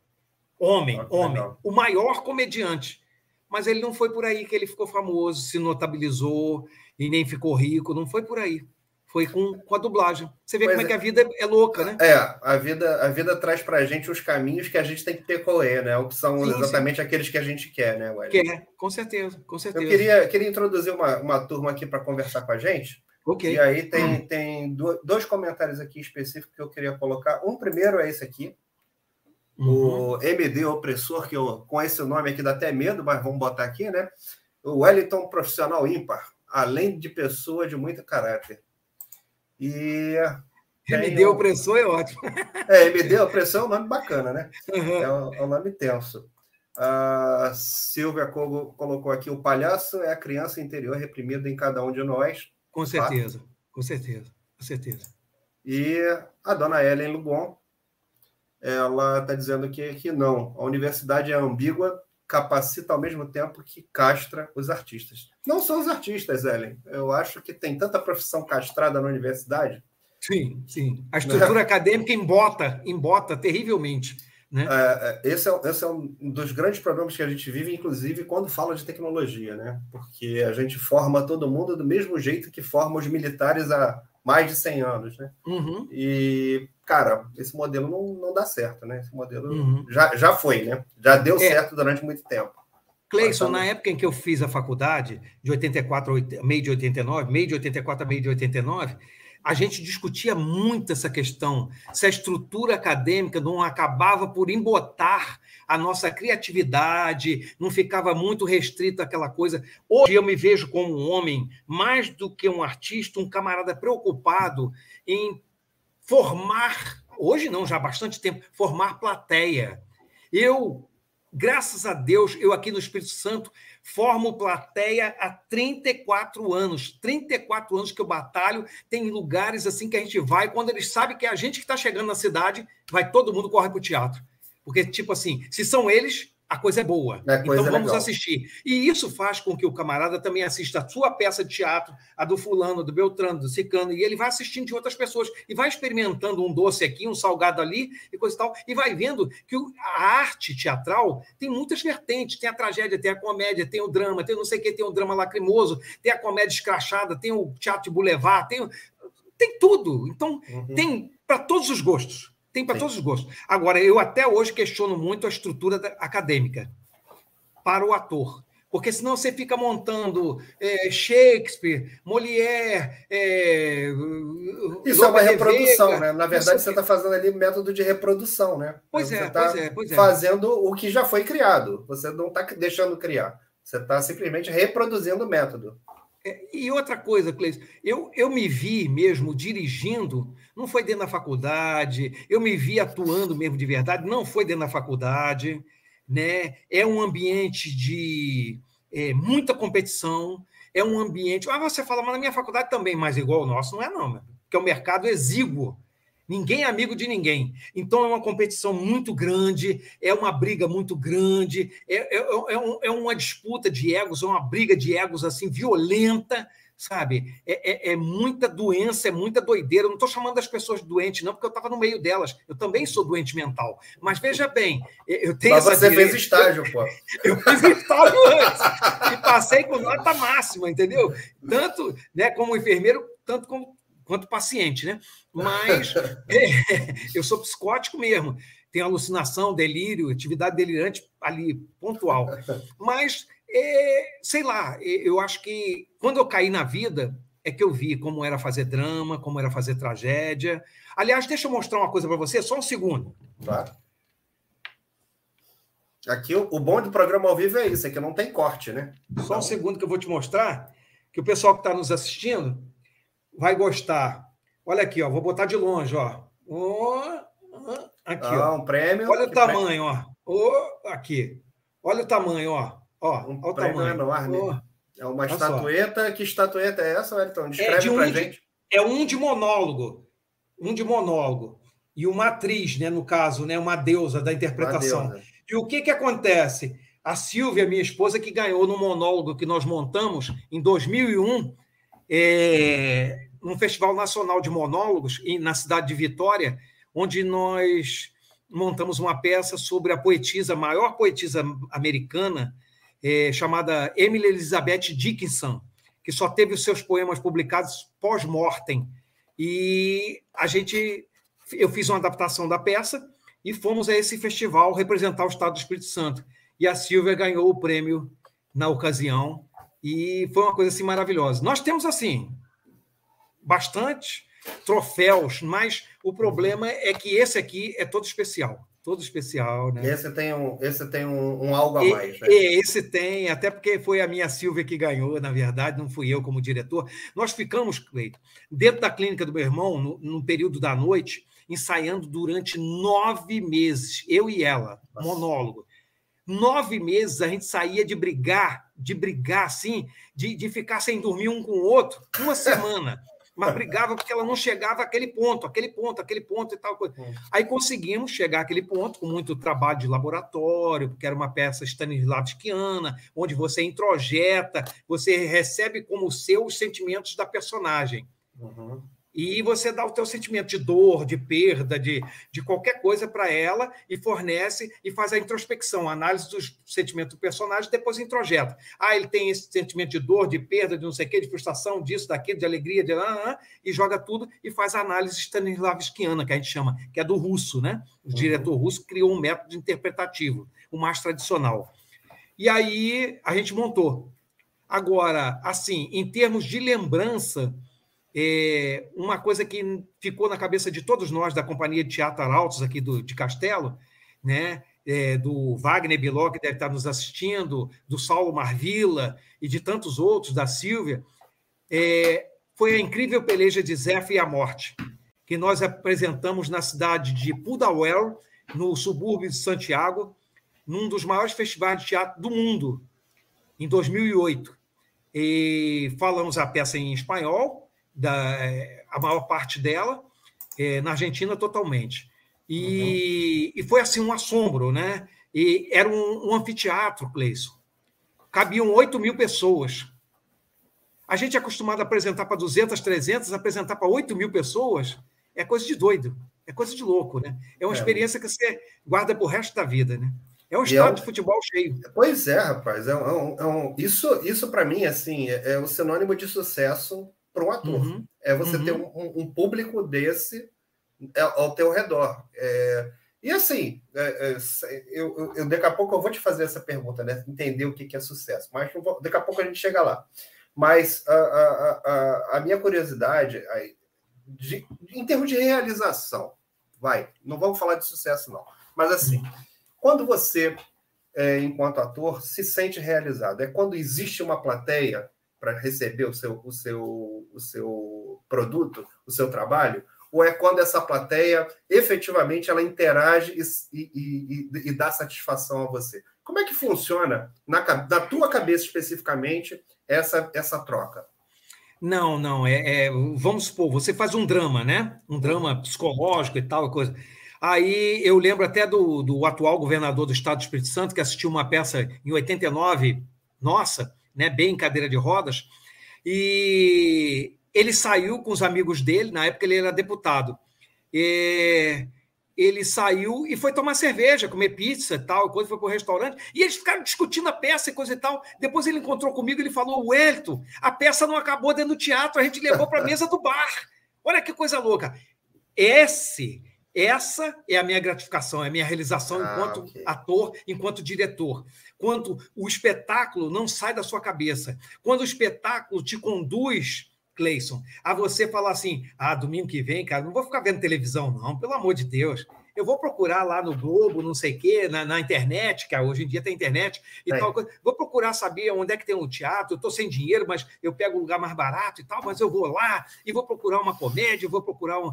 Homem, ah, homem. Legal. O maior comediante. Mas ele não foi por aí que ele ficou famoso, se notabilizou e nem ficou rico. Não foi por aí. Foi com, com a dublagem. Você vê pois como é, é, que a vida é louca, né? É, a vida, a vida traz para a gente os caminhos que a gente tem que percorrer, né? O que são sim, exatamente sim. aqueles que a gente quer, né, Wesley? Quer, com certeza, com certeza. Eu queria, queria introduzir uma, uma turma aqui para conversar com a gente. Ok. E aí tem, tem dois comentários aqui específicos que eu queria colocar. Um primeiro é esse aqui. Uhum. O MD Opressor, que eu, com esse nome aqui dá até medo, mas vamos botar aqui, né? O Wellington Profissional Ímpar, além de pessoa de muito caráter. E. MD um... Opressor é ótimo. É, MD Opressor é um nome bacana, né? Uhum. É, um, é, um, nome tenso. A Silvia colocou aqui: o palhaço é a criança interior reprimida em cada um de nós. Com certeza, tá? com certeza, com certeza. E a dona Ellen Lugon, ela está dizendo que, que não, a universidade é ambígua, capacita ao mesmo tempo que castra os artistas. Não são os artistas, Ellen. Eu acho que tem tanta profissão castrada na universidade. Sim, sim. A estrutura né? acadêmica embota, embota terrivelmente. Né? É, é, esse, é, esse é um dos grandes problemas que a gente vive, inclusive quando fala de tecnologia, né? Porque a gente forma todo mundo do mesmo jeito que forma os militares há mais de 100 anos, né? Uhum. E cara, esse modelo não, não dá certo, né? Esse modelo uhum. já, já foi, né? Já deu é. certo durante muito tempo. Cleison, na época em que eu fiz a faculdade, de 84 a meio de 89, meio de 84 a meio de 89, a gente discutia muito essa questão, se a estrutura acadêmica não acabava por embotar a nossa criatividade, não ficava muito restrita aquela coisa. Hoje eu me vejo como um homem, mais do que um artista, um camarada preocupado em formar, hoje não, já há bastante tempo, formar plateia. Eu, graças a Deus, eu aqui no Espírito Santo, formo plateia há 34 anos. 34 anos que eu batalho. Tem lugares assim que a gente vai, quando eles sabem que é a gente que está chegando na cidade, vai todo mundo corre para o teatro. Porque, tipo assim, se são eles, a coisa é boa. É coisa então vamos legal. assistir. E isso faz com que o camarada também assista a sua peça de teatro, a do fulano, do Beltrano, do Cicano, e ele vai assistindo de outras pessoas e vai experimentando um doce aqui, um salgado ali e coisa e tal, e vai vendo que a arte teatral tem muitas vertentes. Tem a tragédia, tem a comédia, tem o drama, tem não sei o que, tem o drama lacrimoso, tem a comédia escrachada, tem o teatro de boulevard, tem, tem tudo. Então, uhum. tem para todos os gostos. Tem para todos os gostos. Agora, eu até hoje questiono muito a estrutura acadêmica para o ator. Porque senão você fica montando é, Shakespeare, Molière. É, Isso é uma reprodução, Vega, né? Na verdade, você está fazendo ali método de reprodução, né? Pois você é, tá pois é, pois é. Fazendo o que já foi criado. Você não está deixando criar. Você está simplesmente reproduzindo o método. É, e outra coisa, Cleiton, eu, eu me vi mesmo dirigindo, não foi dentro da faculdade, eu me vi atuando mesmo de verdade, não foi dentro da faculdade, né? É um ambiente de é, muita competição, é um ambiente. Ah, você fala, mas na minha faculdade também, mas igual o nosso, não é, não, porque é um mercado exíguo. Ninguém é amigo de ninguém. Então é uma competição muito grande, é uma briga muito grande, é, é, é, um, é uma disputa de egos, é uma briga de egos assim violenta, sabe? É, é, é, muita doença, é muita doideira. Eu não estou chamando as pessoas doentes, não, porque eu estava no meio delas. Eu também sou doente mental. Mas veja bem, eu tenho Mas você direita. fez estágio, pô. Eu fiz estágio antes e passei com nota máxima, entendeu? Tanto né, como enfermeiro, tanto como, quanto paciente, né? Mas é, eu sou psicótico mesmo. Tenho alucinação, delírio, atividade delirante ali, pontual. Mas é, sei lá, eu acho que quando eu caí na vida, é que eu vi como era fazer drama, como era fazer tragédia. Aliás, deixa eu mostrar uma coisa para você, só um segundo. Claro. Aqui o, bom do programa ao vivo é isso, é que não tem corte, né? Só um segundo que eu vou te mostrar, que o pessoal que está nos assistindo vai gostar. Olha aqui, ó, vou botar de longe, ó. Aqui, ah, ó. um prêmio. Olha o tamanho, prêmio. ó. Aqui. Olha o tamanho, ó. Ó, um olha prêmio tamanho. enorme. Oh. É uma estatueta. Só. Que estatueta é essa, Wellington? Descreve é de um pra de, gente. É um de monólogo. Um de monólogo. E uma atriz, né, no caso, né, uma deusa da interpretação. Deusa. E o que, que acontece? A Silvia, minha esposa, que ganhou no monólogo que nós montamos em 2001, é, num Festival Nacional de Monólogos, na cidade de Vitória, onde nós montamos uma peça sobre a poetisa, a maior poetisa americana, é, chamada Emily Elizabeth Dickinson, que só teve os seus poemas publicados pós-mortem. E a gente, eu fiz uma adaptação da peça e fomos a esse festival representar o Estado do Espírito Santo. E a Silvia ganhou o prêmio na ocasião e foi uma coisa assim maravilhosa. Nós temos assim bastante troféus, mas o problema é que esse aqui é todo especial todo especial, né? Esse tem um, esse tem um, um algo a mais, né? Esse tem, até porque foi a minha Silvia que ganhou, na verdade, não fui eu como diretor. Nós ficamos, Cleito, dentro da clínica do meu irmão, no, no, período da noite, ensaiando durante nove meses, eu e ela, Nossa. monólogo. Nove meses a gente saía de brigar, de brigar assim, de, de ficar sem dormir um com o outro, uma semana mas brigava porque ela não chegava àquele ponto, aquele ponto, aquele ponto e tal coisa. Hum. Aí conseguimos chegar àquele ponto com muito trabalho de laboratório, porque era uma peça stanislavskiana, onde você introjeta, você recebe como seu os sentimentos da personagem. Uhum e você dá o teu sentimento de dor, de perda, de, de qualquer coisa para ela e fornece e faz a introspecção, a análise dos sentimentos do personagem, depois introjeta. Ah, ele tem esse sentimento de dor, de perda, de não sei o quê, de frustração, disso, daquilo, de alegria, de ah, ah, e joga tudo e faz a análise stanislavskiana, que a gente chama, que é do russo, né? O uhum. diretor russo criou um método interpretativo, o mais tradicional. E aí a gente montou. Agora, assim, em termos de lembrança, é, uma coisa que ficou na cabeça de todos nós da Companhia de Teatro Arautos aqui do, de Castelo, né? É, do Wagner Biló, que deve estar nos assistindo, do Saulo Marvila e de tantos outros, da Silvia, é, foi a incrível peleja de Zef e a Morte, que nós apresentamos na cidade de Pudahuel, no subúrbio de Santiago, num dos maiores festivais de teatro do mundo, em 2008. E falamos a peça em espanhol, da, a maior parte dela, é, na Argentina totalmente. E, uhum. e, foi assim um assombro, né? E era um, um anfiteatro, Cleison. Cabiam 8 mil pessoas. A gente é acostumado a apresentar para 200, 300, apresentar para 8 mil pessoas é coisa de doido, é coisa de louco, né? É uma é. experiência que você guarda para o resto da vida, né? É um estádio é um... de futebol cheio. Pois é, rapaz. É um, é um... Isso, isso para mim, assim, é, é o sinônimo de sucesso para um ator. Uhum. É você uhum. ter um, um, público desse é, ao teu redor. É, e assim, é, é eu, eu, eu, daqui a pouco eu vou te fazer essa pergunta, né? Entender o que, que é sucesso. Mas vou, daqui a pouco a gente chega lá. Mas a, a, a, a minha curiosidade, de, em termos de realização, vai, não vamos falar de sucesso, não. Mas assim, uhum. quando você, é, enquanto ator, se sente realizado, é quando existe uma plateia para receber o seu, o, seu, o seu produto, o seu trabalho? Ou é quando essa plateia efetivamente ela interage e, e, e, e dá satisfação a você? Como é que funciona, na, na tua cabeça especificamente, essa, essa troca? Não, não. É, é, vamos supor, você faz um drama, né? Um drama psicológico e tal, coisa. Aí eu lembro até do, do atual governador do Estado do Espírito Santo, que assistiu uma peça em 89, nossa, né, bem em cadeira de rodas, e ele saiu com os amigos dele, na época ele era deputado. E ele saiu e foi tomar cerveja, comer pizza e tal, coisa, foi para o restaurante, e eles ficaram discutindo a peça e coisa e tal. Depois ele encontrou comigo e ele falou: Wellington, a peça não acabou dentro do teatro, a gente levou para a mesa do bar. Olha que coisa louca. Esse essa é a minha gratificação, é a minha realização ah, enquanto okay. ator, enquanto diretor. Quando o espetáculo não sai da sua cabeça, quando o espetáculo te conduz, Cleison, a você falar assim: ah, domingo que vem, cara, não vou ficar vendo televisão, não, pelo amor de Deus. Eu vou procurar lá no Globo, não sei o quê, na, na internet, que hoje em dia tem internet e é. tal coisa. Vou procurar saber onde é que tem um teatro. Eu estou sem dinheiro, mas eu pego um lugar mais barato e tal, mas eu vou lá e vou procurar uma comédia, vou procurar um.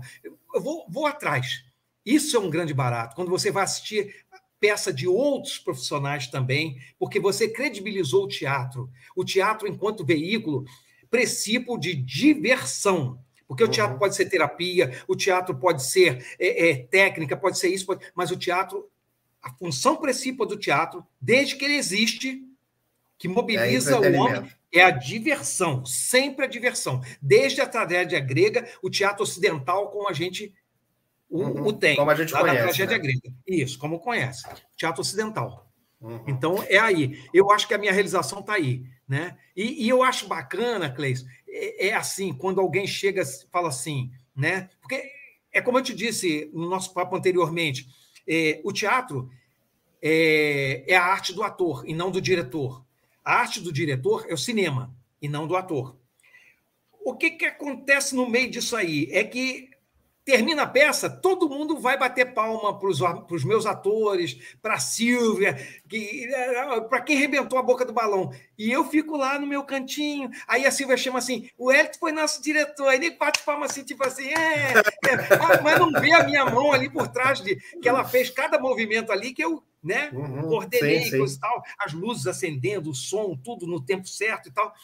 Eu vou, vou atrás. Isso é um grande barato. Quando você vai assistir peça de outros profissionais também, porque você credibilizou o teatro. O teatro, enquanto veículo, princípio de diversão. Porque uhum. o teatro pode ser terapia, o teatro pode ser é, é, técnica, pode ser isso, pode... mas o teatro, a função principal do teatro, desde que ele existe, que mobiliza é o homem, é a diversão, sempre a diversão. Desde a tragédia grega, o teatro ocidental, como a gente o, uhum. o tem. Como a gente lá conhece. Na tragédia né? grega. Isso, como conhece. Teatro ocidental. Uhum. Então, é aí. Eu acho que a minha realização está aí. Né? E, e, eu acho bacana, Cleis, é, é, assim, quando alguém chega e fala assim, né? Porque é como eu te disse no nosso papo anteriormente, é, o teatro é, é a arte do ator e não do diretor. A arte do diretor é o cinema e não do ator. O que, que acontece no meio disso aí? É que Termina a peça, todo mundo vai bater palma para os meus atores, para a Silvia, para quem rebentou a boca do balão. E eu fico lá no meu cantinho. Aí a Silvia chama assim: o Hélio foi nosso diretor. Aí ele bate palma assim, tipo assim, é, é. Ah, mas não vê a minha mão ali por trás de que ela fez cada movimento ali que eu né, uhum, coordenei sim, sim. e tal, as luzes acendendo, o som, tudo no tempo certo e tal.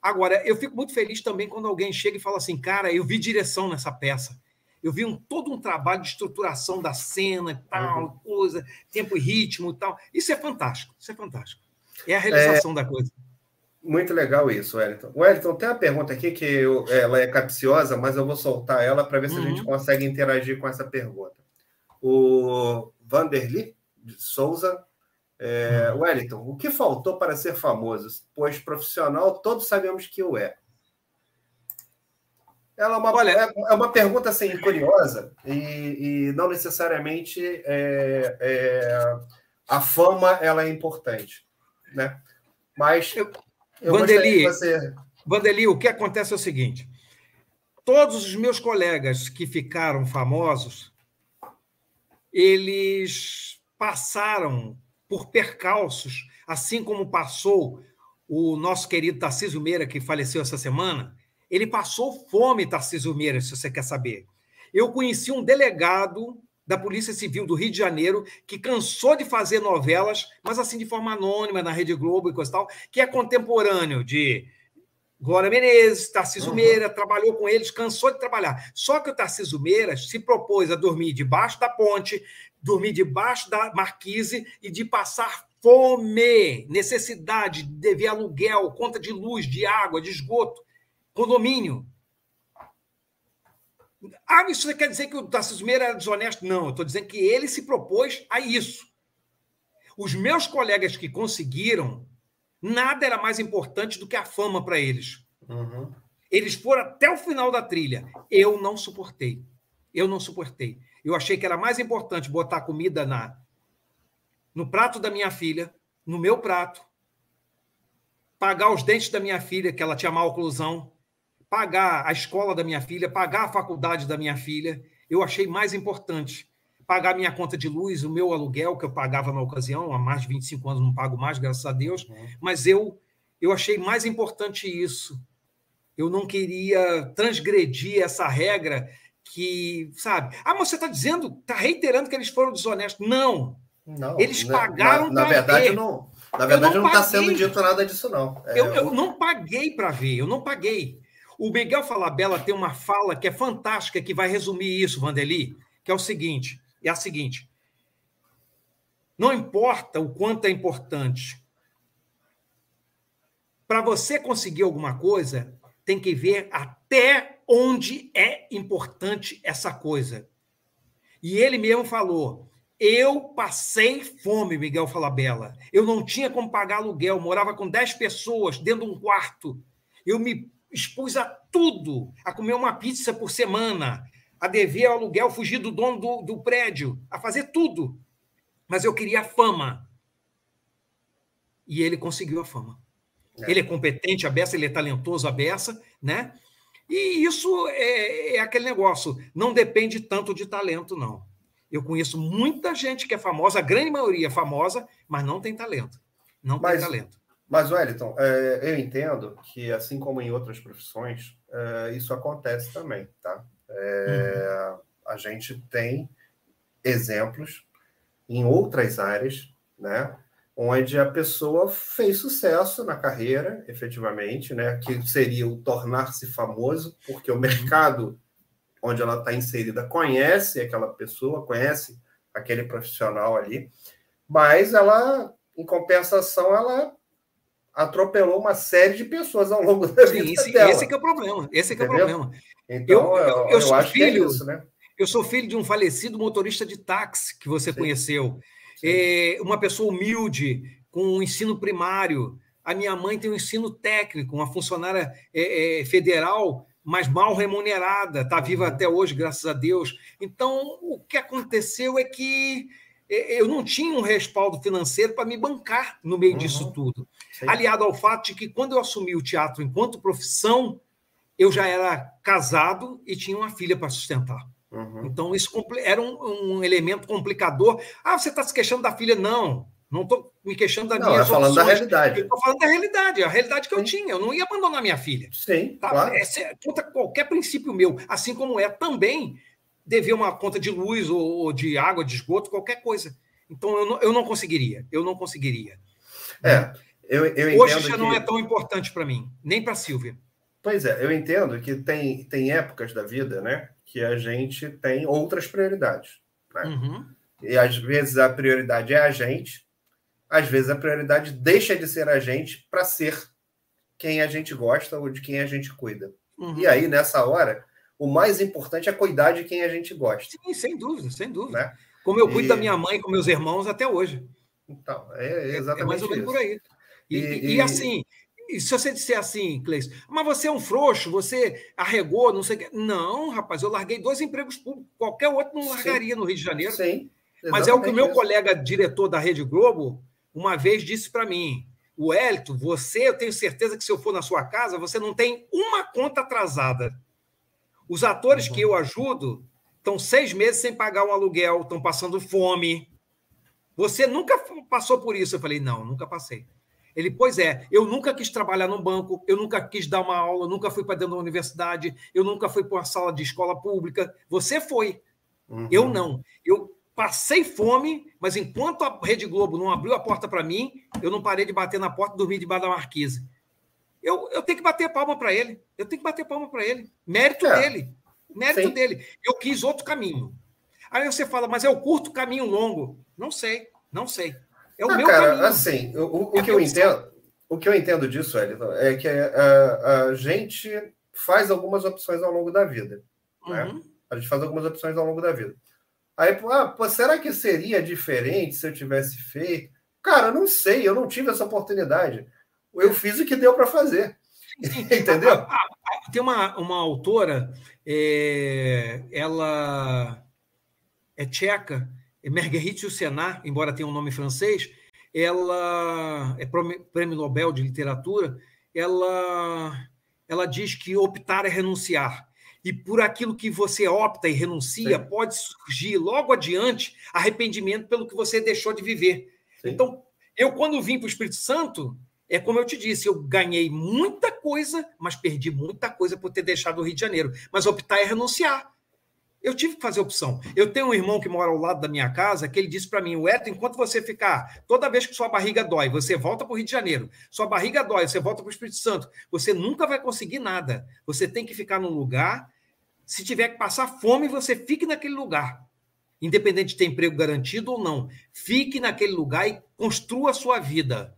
Agora, eu fico muito feliz também quando alguém chega e fala assim, cara, eu vi direção nessa peça eu vi um, todo um trabalho de estruturação da cena e tal, uhum. coisa, tempo e ritmo e tal. Isso é fantástico, isso é fantástico. É a realização é, da coisa. Muito legal isso, Wellington. Wellington, tem uma pergunta aqui que eu, ela é capciosa, mas eu vou soltar ela para ver se uhum. a gente uhum. consegue interagir com essa pergunta. O Vanderly de Souza é, uhum. Wellington, o que faltou para ser famoso? Pois profissional, todos sabemos que o é. Ela é uma, Olha, é, é uma pergunta assim, curiosa e, e não necessariamente é, é, a fama ela é importante, né? Mas eu, eu Vandeli, você... Vandeli, o que acontece é o seguinte: todos os meus colegas que ficaram famosos, eles passaram por percalços, assim como passou o nosso querido Tarcísio Meira, que faleceu essa semana ele passou fome, Tarcísio Meira, se você quer saber. Eu conheci um delegado da Polícia Civil do Rio de Janeiro que cansou de fazer novelas, mas assim de forma anônima na Rede Globo e coisa e tal, que é contemporâneo de Glória Menezes, Tarcísio uhum. Meira, trabalhou com eles, cansou de trabalhar. Só que o Tarcísio Meira se propôs a dormir debaixo da ponte, dormir debaixo da marquise e de passar fome, necessidade de dever aluguel, conta de luz, de água, de esgoto condomínio. Ah, isso quer dizer que o Tarcísio Meira era desonesto? Não, eu estou dizendo que ele se propôs a isso. Os meus colegas que conseguiram, nada era mais importante do que a fama para eles. Uhum. Eles foram até o final da trilha. Eu não suportei. Eu não suportei. Eu achei que era mais importante botar comida na no prato da minha filha, no meu prato, pagar os dentes da minha filha, que ela tinha má oclusão, pagar a escola da minha filha, pagar a faculdade da minha filha, eu achei mais importante. Pagar minha conta de luz, o meu aluguel, que eu pagava na ocasião, há mais de 25 anos não pago mais, graças a Deus, uhum. mas eu eu achei mais importante isso. Eu não queria transgredir essa regra que, sabe? Ah, mas você está dizendo, está reiterando que eles foram desonestos. Não. Não, eles pagaram na, na verdade, ver. não. Na verdade, não está sendo dito nada disso, não. É, eu, eu não paguei para ver, eu não paguei. O Miguel Falabella tem uma fala que é fantástica, que vai resumir isso, Vandeli, que é o seguinte: é a seguinte. Não importa o quanto é importante. Para você conseguir alguma coisa, tem que ver até onde é importante essa coisa. E ele mesmo falou: eu passei fome, Miguel Falabella. Eu não tinha como pagar aluguel, morava com 10 pessoas dentro de um quarto. Eu me expus a tudo, a comer uma pizza por semana, a dever aluguel, fugir do dono do, do prédio, a fazer tudo. Mas eu queria fama. E ele conseguiu a fama. É. Ele é competente, a beça, ele é talentoso, a beça, né? E isso é, é aquele negócio, não depende tanto de talento, não. Eu conheço muita gente que é famosa, a grande maioria é famosa, mas não tem talento. Não mas, tem talento. Mas, Wellington, é, eu entendo que, assim como em outras profissões, é, isso acontece também, tá? É, uhum. A gente tem exemplos em outras áreas, né? Onde a pessoa fez sucesso na carreira, efetivamente, né? Que seria o tornar-se famoso, porque o uhum. mercado onde ela está inserida conhece aquela pessoa, conhece aquele profissional ali, mas ela, em compensação, ela atropelou uma série de pessoas ao longo da Sim, vida esse, dela. Esse é o problema. Esse é, é o problema. Então, eu, eu, eu, eu acho filho, que é isso, né? Eu sou filho de um falecido motorista de táxi que você Sim. conheceu. É, uma pessoa humilde, com um ensino primário. A minha mãe tem um ensino técnico, uma funcionária é, é, federal mas mal remunerada, está viva uhum. até hoje, graças a Deus. Então, o que aconteceu é que é, eu não tinha um respaldo financeiro para me bancar no meio uhum. disso tudo. Sim. Aliado ao fato de que, quando eu assumi o teatro enquanto profissão, eu já era casado e tinha uma filha para sustentar. Uhum. Então, isso era um, um, elemento complicador. Ah, você está se queixando da filha? Não. Não estou me queixando da não, minha. falando opções. da realidade. Estou falando da realidade, a realidade que Sim. eu tinha. Eu não ia abandonar minha filha. Sim. Tá? Claro. É contra qualquer princípio meu. Assim como é também dever uma conta de luz ou, ou de água, de esgoto, qualquer coisa. Então eu não, eu não conseguiria. Eu não conseguiria. É. Eu, eu Hoje já que... não é tão importante para mim, nem para a Silvia. Pois é, eu entendo que tem, tem épocas da vida, né, que a gente tem outras prioridades. Né? Uhum. E às vezes a prioridade é a gente, às vezes a prioridade deixa de ser a gente para ser quem a gente gosta ou de quem a gente cuida. Uhum. E aí, nessa hora, o mais importante é cuidar de quem a gente gosta. Sim, sem dúvida, sem dúvida. Né? Como eu cuido e... da minha mãe com meus irmãos até hoje. Então, é exatamente é, é mais ou menos isso. por aí. E, e, e assim, se você disser assim, Cleis, mas você é um frouxo, você arregou, não sei o quê. Não, rapaz, eu larguei dois empregos públicos, qualquer outro não largaria Sim. no Rio de Janeiro. Sim. Mas é o que o meu colega diretor da Rede Globo uma vez disse para mim: o Hélito, você, eu tenho certeza que se eu for na sua casa, você não tem uma conta atrasada. Os atores uhum. que eu ajudo estão seis meses sem pagar um aluguel, estão passando fome. Você nunca passou por isso? Eu falei: não, nunca passei. Ele, pois é, eu nunca quis trabalhar no banco, eu nunca quis dar uma aula, eu nunca fui para dentro da universidade, eu nunca fui para uma sala de escola pública. Você foi. Uhum. Eu não. Eu passei fome, mas enquanto a Rede Globo não abriu a porta para mim, eu não parei de bater na porta e dormir debaixo da marquise. Eu, eu tenho que bater palma para ele. Eu tenho que bater palma para ele. Mérito é. dele. Mérito Sim. dele. Eu quis outro caminho. Aí você fala, mas é o curto caminho longo. Não sei, não sei. É o ah, meu cara, caminho. Assim, o, o, é que eu entendo, o que eu entendo disso, Elton, é que a, a, gente faz algumas opções ao longo da vida. Né? Uhum. A gente faz algumas opções ao longo da vida. Aí, ah, pô, será que seria diferente se eu tivesse feito? Cara, eu não sei, eu não tive essa oportunidade. Eu fiz o que deu para fazer. Entendeu? Tem uma, uma autora, é, ela é tcheca, é Marguerite Yourcenar, embora tenha um nome francês, ela é prêmio Nobel de literatura, ela, ela diz que optar é renunciar e por aquilo que você opta e renuncia, Sim. pode surgir logo adiante arrependimento pelo que você deixou de viver. Sim. Então, eu, quando vim para o Espírito Santo, é como eu te disse, eu ganhei muita coisa, mas perdi muita coisa por ter deixado o Rio de Janeiro. Mas optar é renunciar. Eu tive que fazer opção. Eu tenho um irmão que mora ao lado da minha casa que ele disse para mim: Eto, enquanto você ficar, toda vez que sua barriga dói, você volta para o Rio de Janeiro, sua barriga dói, você volta para o Espírito Santo, você nunca vai conseguir nada. Você tem que ficar num lugar. Se tiver que passar fome, você fique naquele lugar. Independente de ter emprego garantido ou não. Fique naquele lugar e construa a sua vida.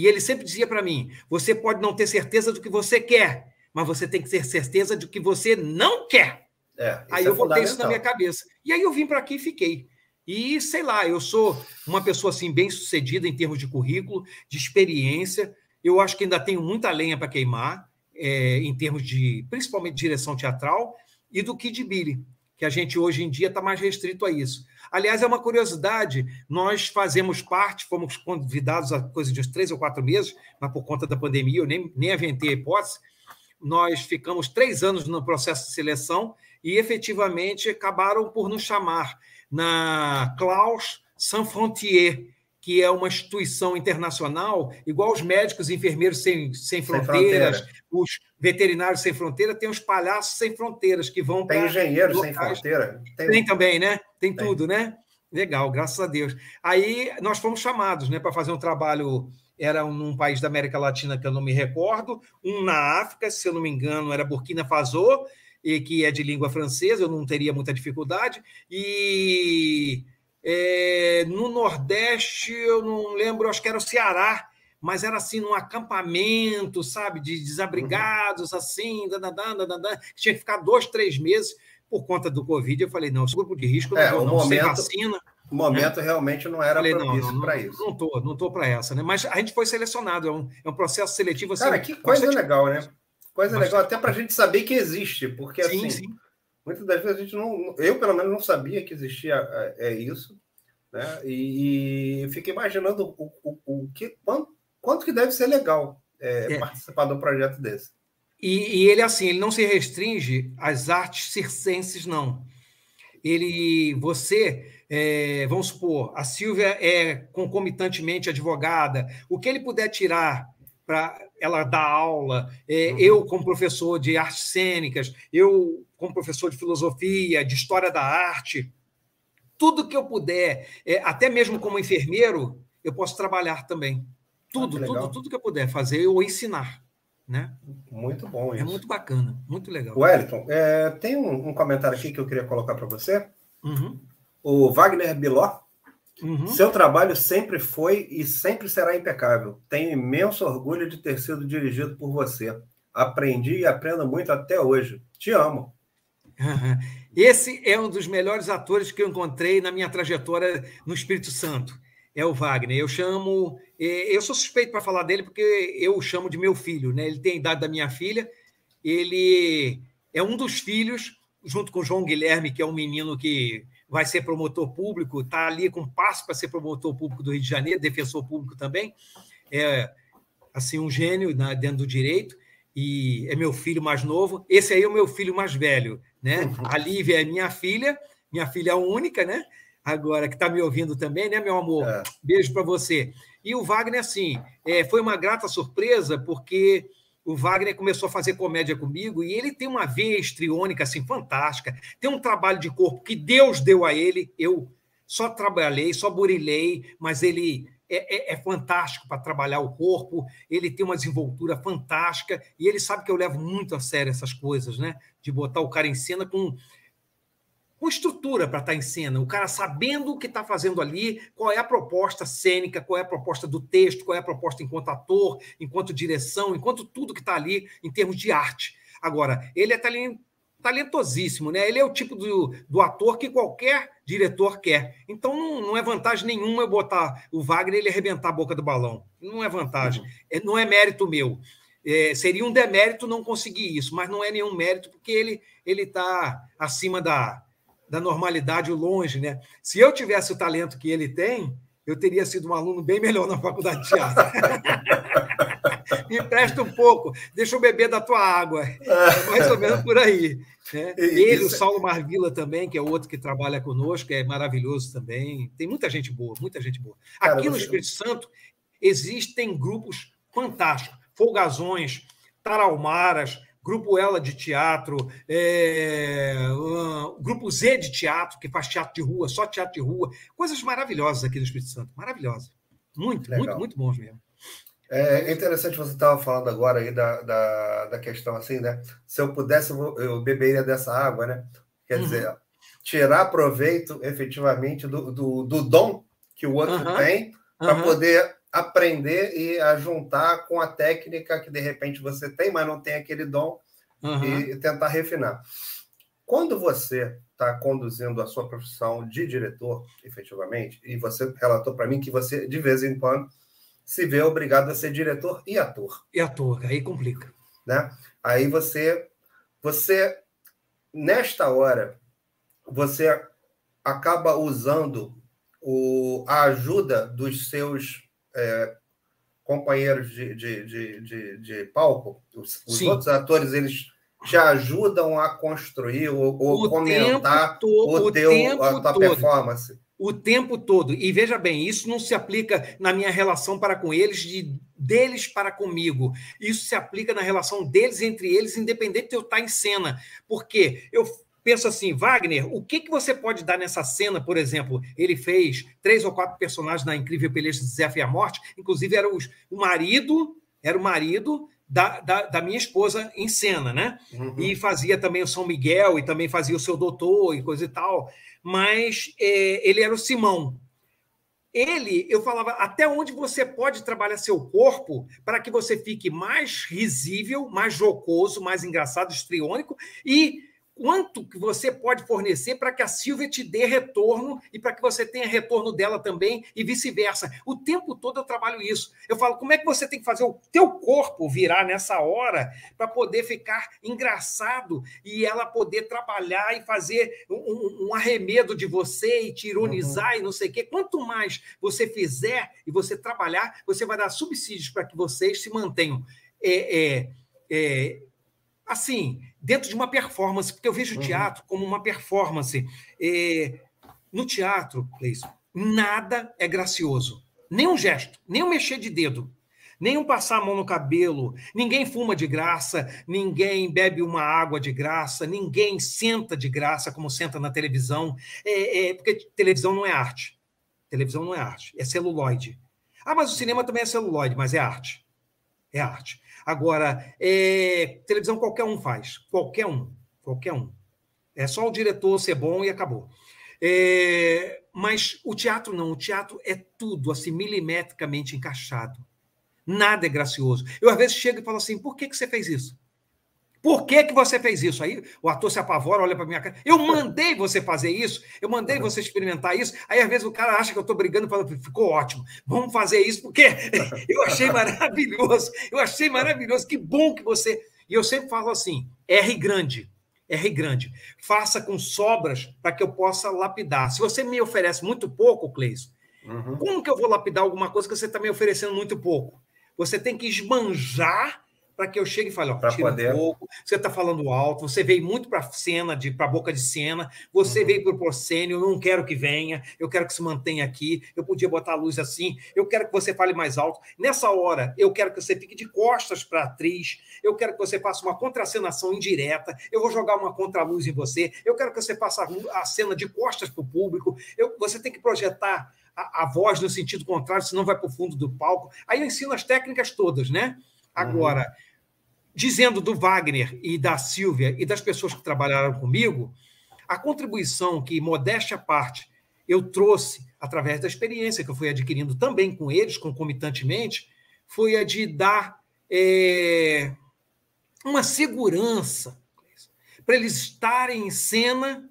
E ele sempre dizia para mim: você pode não ter certeza do que você quer, mas você tem que ter certeza do que você não quer. É, aí eu é botei isso na minha cabeça. E aí eu vim para aqui e fiquei. E sei lá, eu sou uma pessoa assim bem sucedida em termos de currículo, de experiência. Eu acho que ainda tenho muita lenha para queimar, é, em termos de, principalmente, direção teatral e do Kid Billy, que a gente hoje em dia está mais restrito a isso. Aliás, é uma curiosidade, nós fazemos parte, fomos convidados há coisa de uns três ou quatro meses, mas por conta da pandemia eu nem, nem aventei a hipótese, nós ficamos três anos no processo de seleção e efetivamente acabaram por nos chamar na Klaus Sans Frontier, que é uma instituição internacional, igual os médicos e enfermeiros sem, sem, sem fronteiras, fronteira. os veterinários sem fronteira, tem os palhaços sem fronteiras que vão Tem engenheiros sem fronteira? Tem... tem, também, né? Tem, tem, tudo, né? Legal, graças a Deus. Aí nós fomos chamados né, para fazer um trabalho, era num país da América Latina que eu não me recordo, um na África, se eu não me engano, era Burkina Faso, e que é de língua francesa, eu não teria muita dificuldade. E é, no Nordeste, eu não lembro, acho que era o Ceará, mas era assim, num acampamento, sabe, de desabrigados, uhum. assim, dandan, tinha que ficar dois, três meses por conta do Covid. Eu falei, não, esse grupo de risco é, não, não momento, sem vacina. O momento né? realmente não era propício para isso. Não estou, não estou para essa, né? Mas a gente foi selecionado, é um, é um processo seletivo. Assim, Cara, que coisa bastante... legal, né? Coisa Mas... legal, até para a gente saber que existe, porque sim, assim, sim. muitas das vezes a gente não. Eu, pelo menos, não sabia que existia é, é isso. Né? E, e fico imaginando o, o, o que, quanto, quanto, que deve ser legal é, é. participar de um projeto desse. E, e, ele, assim, ele não se restringe às artes circenses, não. Ele, você, é, vamos supor, a Silvia é concomitantemente advogada, o que ele puder tirar para ela dar aula, é, uhum. eu como professor de artes cênicas, eu como professor de filosofia, de história da arte, tudo que eu puder, é, até mesmo como enfermeiro, eu posso trabalhar também. Tudo, ah, tudo, tudo que eu puder fazer ou ensinar. Né? Muito bom é isso. É muito bacana, muito legal. Wellington, é, tem um, um, comentário aqui que eu queria colocar para você. Uhum. O Wagner Biló Uhum. Seu trabalho sempre foi e sempre será impecável. Tenho imenso orgulho de ter sido dirigido por você. Aprendi e aprendo muito até hoje. Te amo. Esse é um dos melhores atores que eu encontrei na minha trajetória no Espírito Santo. É o Wagner. Eu chamo. É, eu sou suspeito para falar dele porque eu o chamo de meu filho. Né? Ele tem a idade da minha filha. Ele é um dos filhos, junto com o João Guilherme, que é um menino que vai ser promotor público, está ali com passo para ser promotor público do Rio de Janeiro, defensor público também. É assim um gênio na, dentro do direito e é meu filho mais novo. Esse aí é o meu filho mais velho, né? A Lívia é minha filha, minha filha única, né? Agora que está me ouvindo também, né, meu amor? É. Beijo para você. E o Wagner, assim, é, foi uma grata surpresa porque o Wagner começou a fazer comédia comigo e ele tem uma veia estriônica assim fantástica, tem um trabalho de corpo que Deus deu a ele. Eu só trabalhei, só burilei, mas ele é, é, é fantástico para trabalhar o corpo. Ele tem uma desenvoltura fantástica e ele sabe que eu levo muito a sério essas coisas, né? De botar o cara em cena com com estrutura para estar tá em cena, o cara sabendo o que está fazendo ali, qual é a proposta cênica, qual é a proposta do texto, qual é a proposta enquanto ator, enquanto direção, enquanto tudo que está ali em termos de arte. Agora, ele é talentosíssimo, né? Ele é o tipo do, do ator que qualquer diretor quer. Então não, não, é vantagem nenhuma eu botar o Wagner e ele arrebentar a boca do balão. Não é vantagem. Uhum. É, não é mérito meu. É, seria um demérito não conseguir isso, mas não é nenhum mérito porque ele ele está acima da, da normalidade longe, né? Se eu tivesse o talento que ele tem, eu teria sido um aluno bem melhor na faculdade de teatro. Me empresta um pouco, deixa eu beber da tua água. É mais ou menos por aí. Né? Ele, o Saulo Marvila também, que é outro que trabalha conosco, é maravilhoso também. Tem muita gente boa, muita gente boa. Aqui no Espírito Santo existem grupos fantástico. Folgazões, Taralmaras, Grupo Ela de Teatro, é, uh, Grupo Z de Teatro, que faz teatro de rua, só teatro de rua. Coisas maravilhosas aqui do Espírito Santo. Maravilhosas. Muito, Legal. muito, muito bons mesmo. É interessante você estava falando agora aí da, da, da, questão assim, né? Se eu pudesse, eu beberia dessa água, né? Quer uhum. dizer, tirar proveito efetivamente do, do, do dom que o outro uhum. tem para uhum. poder aprender e a juntar com a técnica que de repente você tem, mas não tem aquele dom e tentar refinar. Quando você está conduzindo a sua profissão de diretor, efetivamente, e você relatou para mim que você de vez em quando se vê obrigado a ser diretor e ator. E ator, aí complica. Né? Aí você, você nesta hora, você acaba usando o, a ajuda dos seus é, companheiros de, de, de, de, de palco, os, os outros atores, eles te ajudam a construir ou, ou comentar o, o teu, a tua todo. performance o tempo todo. E veja bem, isso não se aplica na minha relação para com eles, de deles para comigo. Isso se aplica na relação deles entre eles, independente de eu estar em cena. Porque eu penso assim, Wagner, o que, que você pode dar nessa cena, por exemplo? Ele fez três ou quatro personagens na Incrível Peleja de Zé e a Morte, inclusive era os, o marido, era o marido da, da, da, minha esposa em cena, né? Uhum. E fazia também o São Miguel e também fazia o seu doutor e coisa e tal mas é, ele era o Simão. Ele, eu falava, até onde você pode trabalhar seu corpo para que você fique mais risível, mais jocoso, mais engraçado, estriônico e quanto que você pode fornecer para que a Silvia te dê retorno e para que você tenha retorno dela também e vice-versa. O tempo todo eu trabalho isso. Eu falo, como é que você tem que fazer o teu corpo virar nessa hora para poder ficar engraçado e ela poder trabalhar e fazer um, um arremedo de você e te ironizar uhum. e não sei o quê. Quanto mais você fizer e você trabalhar, você vai dar subsídios para que vocês se mantenham é, é, é, assim, dentro de uma performance, porque eu vejo o uhum. teatro como uma performance. É, no teatro, Cleison, nada é gracioso. Nem um gesto, nem um mexer de dedo, nem um passar a mão no cabelo. Ninguém fuma de graça, ninguém bebe uma água de graça, ninguém senta de graça como senta na televisão. É, é, porque televisão não é arte. Televisão não é arte, é celuloide. Ah, mas o cinema também é celuloide, mas é arte. É arte. Agora, é, televisão qualquer um faz, qualquer um, qualquer um. É só o diretor ser bom e acabou. É, mas o teatro não, o teatro é tudo assim milimetricamente encaixado. Nada é gracioso. Eu às vezes chego e falo assim: por que, que você fez isso? Por que, que você fez isso? Aí o ator se apavora, olha para minha cara. Eu mandei você fazer isso, eu mandei você experimentar isso. Aí, às vezes, o cara acha que eu estou brigando e fala, ficou ótimo, vamos fazer isso, porque eu achei maravilhoso, eu achei maravilhoso, que bom que você. E eu sempre falo assim: R grande, R grande. Faça com sobras para que eu possa lapidar. Se você me oferece muito pouco, Cleison, uhum. como que eu vou lapidar alguma coisa que você está me oferecendo muito pouco? Você tem que esbanjar para que eu chegue e fale, ó, tira poder. um pouco, você está falando alto, você veio muito para a cena, para a boca de cena, você uhum. veio para o proscênio, eu não quero que venha, eu quero que se mantenha aqui, eu podia botar a luz assim, eu quero que você fale mais alto. Nessa hora, eu quero que você fique de costas para a atriz, eu quero que você faça uma contracenação indireta, eu vou jogar uma contraluz em você, eu quero que você faça a cena de costas para o público, eu, você tem que projetar a, a voz no sentido contrário, senão vai para o fundo do palco. Aí eu ensino as técnicas todas, né? Uhum. Agora, uhum dizendo do Wagner e da Silvia e das pessoas que trabalharam comigo, a contribuição que, modéstia à parte, eu trouxe através da experiência que eu fui adquirindo também com eles, concomitantemente, foi a de dar é, uma segurança para eles estarem em cena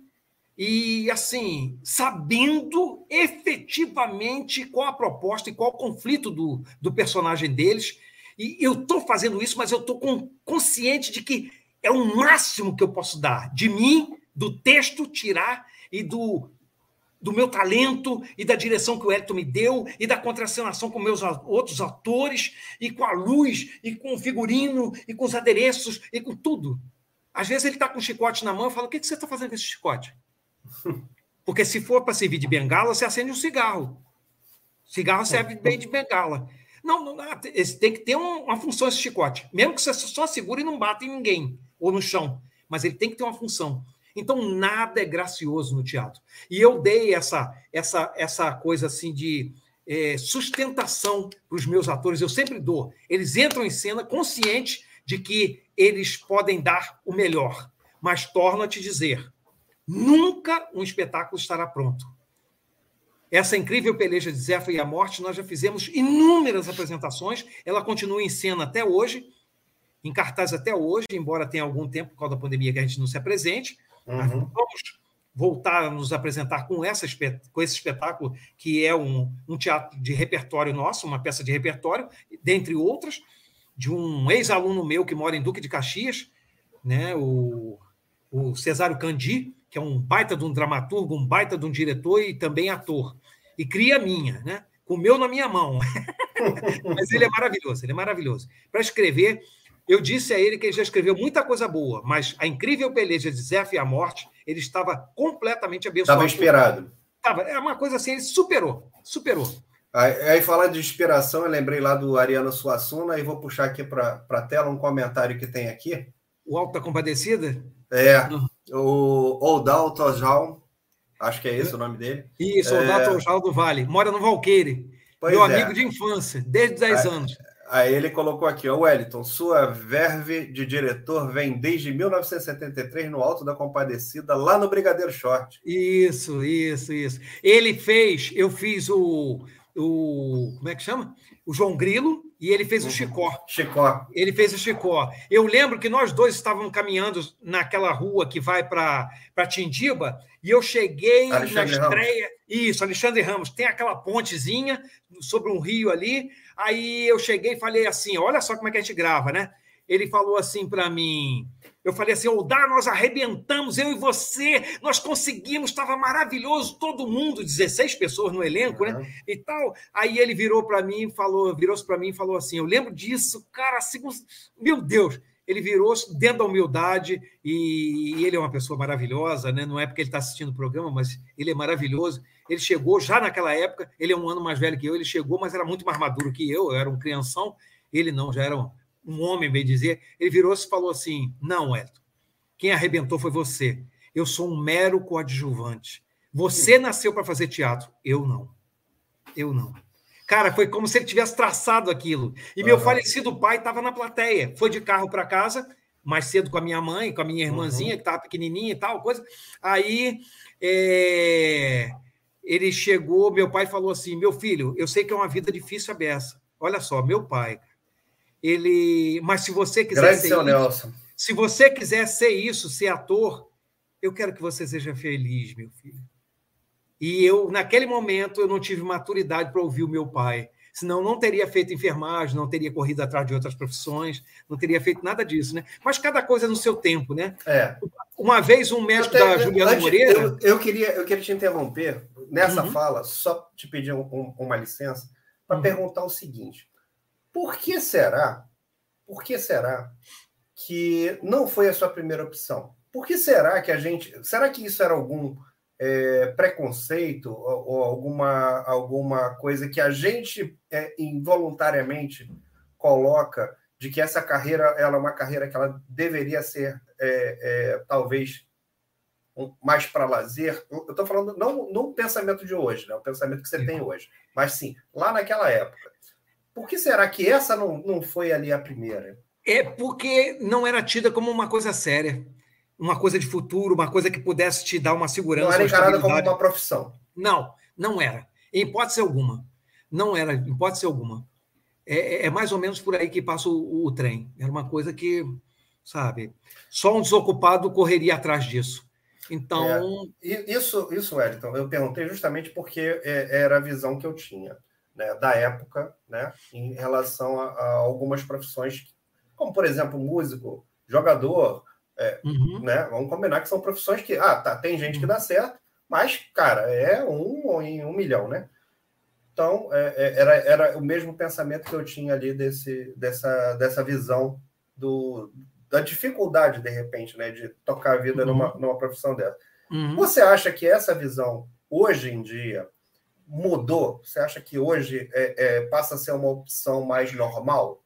e, assim, sabendo efetivamente qual a proposta e qual o conflito do, do personagem deles e eu estou fazendo isso, mas eu estou consciente de que é o máximo que eu posso dar de mim, do texto, tirar e do, do meu talento e da direção que o Hélio me deu e da contracenação com meus outros atores e com a luz e com o figurino e com os adereços e com tudo. Às vezes ele está com um chicote na mão e fala: O que, que você está fazendo com esse chicote? Porque se for para servir de bengala, você acende um cigarro. Cigarro serve bem de bengala. Não, não ah, tem que ter uma função esse chicote. Mesmo que você só segure e não bata em ninguém, ou no chão. Mas ele tem que ter uma função. Então, nada é gracioso no teatro. E eu dei essa, essa, essa coisa assim de é, sustentação para os meus atores, eu sempre dou. Eles entram em cena conscientes de que eles podem dar o melhor. Mas torno a te dizer: nunca um espetáculo estará pronto. Essa incrível peleja de Zéfiro e a Morte, nós já fizemos inúmeras apresentações, ela continua em cena até hoje, em cartaz até hoje, embora tenha algum tempo, por causa da pandemia, que a gente não se apresente. Uhum. Vamos voltar a nos apresentar com, essa, com esse espetáculo, que é um, um teatro de repertório nosso, uma peça de repertório, dentre outras, de um ex-aluno meu que mora em Duque de Caxias, né, o, o Cesário Candi, que é um baita de um dramaturgo, um baita de um diretor e também ator. E cria minha, né? Comeu na minha mão. Mas ele é maravilhoso, ele é maravilhoso. Para escrever, eu disse a ele que ele já escreveu muita coisa boa, mas a incrível peleja de Zé e a Morte, ele estava completamente abençoado. Estava inspirado. Estava, é uma coisa assim, ele superou, superou. Aí, aí falando de inspiração, eu lembrei lá do Ariano Suassuna, e vou puxar aqui para a tela um comentário que tem aqui. O Alto da Compadecida? É, o Oldal Tojal, acho que é esse o nome dele. Isso, Oldal é... Tojal do Vale, mora no Valqueire. Pois meu é. amigo de infância, desde 10 aí, anos. Aí ele colocou aqui, ó, Wellington, sua verve de diretor vem desde 1973 no Alto da Compadecida, lá no Brigadeiro Short. Isso, isso, isso. Ele fez, eu fiz o, o como é que chama? O João Grilo, e ele fez o uhum. Chicó. Chicó. Ele fez o Chicó. Eu lembro que nós dois estávamos caminhando naquela rua que vai para Tindiba, e eu cheguei Alexandre na estreia. Ramos. Isso, Alexandre Ramos. Tem aquela pontezinha sobre um rio ali. Aí eu cheguei e falei assim: olha só como é que a gente grava, né? Ele falou assim para mim. Eu falei assim: Oldar, nós arrebentamos, eu e você, nós conseguimos, estava maravilhoso, todo mundo, 16 pessoas no elenco, uhum. né? E tal. Aí ele virou para mim, falou, virou-se para mim e falou assim: Eu lembro disso, cara, assim, meu Deus. Ele virou dentro da humildade e, e ele é uma pessoa maravilhosa, né? Não é porque ele está assistindo o programa, mas ele é maravilhoso. Ele chegou já naquela época, ele é um ano mais velho que eu, ele chegou, mas era muito mais maduro que eu, eu era um crianção. Ele não, já era um, um homem, bem dizer, ele virou-se e falou assim: Não, Elton, quem arrebentou foi você. Eu sou um mero coadjuvante. Você nasceu para fazer teatro, eu não. Eu não. Cara, foi como se ele tivesse traçado aquilo. E meu uhum. falecido pai estava na plateia. Foi de carro para casa, mais cedo com a minha mãe, com a minha irmãzinha, uhum. que estava pequenininha e tal, coisa. Aí é... ele chegou, meu pai falou assim: Meu filho, eu sei que é uma vida difícil a beça. Olha só, meu pai, ele, mas se você quiser Grande ser seu isso, Nelson. se você quiser ser isso, ser ator, eu quero que você seja feliz, meu filho. E eu, naquele momento, eu não tive maturidade para ouvir o meu pai. Senão, não teria feito enfermagem, não teria corrido atrás de outras profissões, não teria feito nada disso, né? Mas cada coisa no seu tempo, né? É. Uma vez, um médico Até, da Juliana antes, Moreira. Eu, eu, queria, eu queria te interromper nessa uhum. fala, só te pedir um, um, uma licença, para uhum. perguntar o seguinte: por que será? Por que será que não foi a sua primeira opção? Por que será que a gente. Será que isso era algum é, preconceito ou, ou, alguma, alguma coisa que a gente é, involuntariamente coloca de que essa carreira ela é uma carreira que ela deveria ser é, é talvez mais para lazer. Eu estou falando não no pensamento de hoje, né? o pensamento que você tem hoje, mas sim lá naquela época. Por que será que essa não, não foi ali a primeira? É porque não era tida como uma coisa séria, uma coisa de futuro, uma coisa que pudesse te dar uma segurança. Não era encarada como uma profissão. Não, não era. Em hipótese alguma. Não era, em hipótese alguma. É, é, é mais ou menos por aí que passa o, o, trem. Era uma coisa que, sabe, só um desocupado correria atrás disso. Então. É, isso, isso, Wellington, eu perguntei justamente porque é, era a visão que eu tinha né, da época, né, em relação a, a, algumas profissões, como por exemplo músico, jogador, é, uhum. né, vamos combinar que são profissões que, ah, tá, tem gente que dá certo, mas cara é um em um milhão, né? Então é, é, era, era o mesmo pensamento que eu tinha ali desse, dessa, dessa visão do, da dificuldade de repente, né, de tocar a vida uhum. numa, numa profissão dessa. Uhum. Você acha que essa visão hoje em dia mudou? Você acha que hoje é, é, passa a ser uma opção mais normal?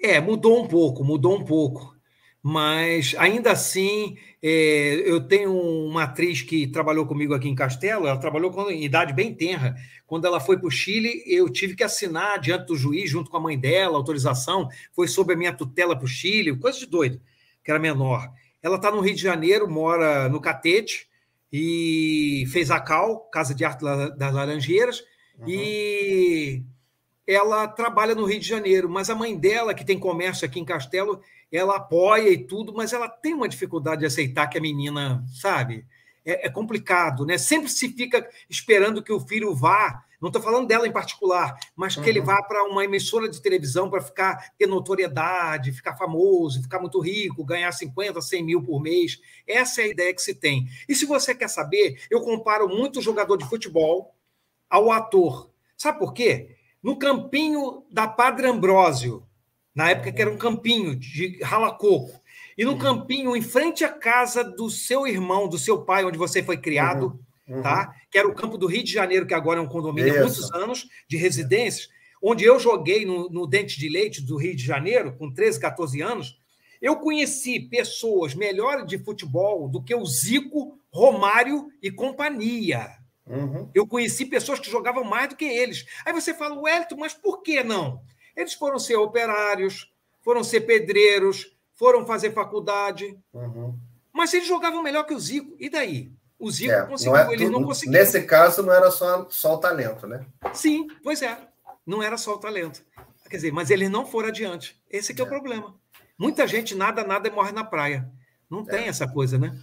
É, mudou um pouco, mudou um pouco. Mas ainda assim, é, eu tenho uma atriz que trabalhou comigo aqui em Castelo, ela trabalhou com idade bem tenra. Quando ela foi para o Chile, eu tive que assinar diante do juiz, junto com a mãe dela, autorização, foi sob a minha tutela para o Chile, coisa de doido, que era menor. Ela está no Rio de Janeiro, mora no Catete, e fez a CAL, Casa de Arte das Laranjeiras, uhum. e ela trabalha no Rio de Janeiro, mas a mãe dela, que tem comércio aqui em Castelo, ela apoia e tudo, mas ela tem uma dificuldade de aceitar que a menina, sabe? É, é complicado, né? Sempre se fica esperando que o filho vá. Não estou falando dela em particular, mas que uhum. ele vá para uma emissora de televisão para ficar ter notoriedade, ficar famoso, ficar muito rico, ganhar 50, 100 mil por mês. Essa é a ideia que se tem. E se você quer saber, eu comparo muito o jogador de futebol ao ator. Sabe por quê? No campinho da Padre Ambrósio, na época que era um campinho de ralacoco. E no uhum. campinho, em frente à casa do seu irmão, do seu pai, onde você foi criado, uhum. Uhum. tá? Que era o campo do Rio de Janeiro, que agora é um condomínio há muitos anos, de residências, onde eu joguei no, no Dente de Leite do Rio de Janeiro, com 13, 14 anos. Eu conheci pessoas melhores de futebol do que o Zico, Romário e companhia. Uhum. Eu conheci pessoas que jogavam mais do que eles. Aí você fala, Wellington, mas por que não? Eles foram ser operários, foram ser pedreiros, foram fazer faculdade. Uhum. Mas eles jogavam melhor que o Zico. E daí? O Zico é, conseguiu, não é, eles não conseguiram. Nesse caso, não era só, só o talento, né? Sim, pois é. Não era só o talento. Quer dizer, mas eles não foram adiante. Esse é, é o problema. Muita gente nada, nada e morre na praia. Não tem é. essa coisa, né?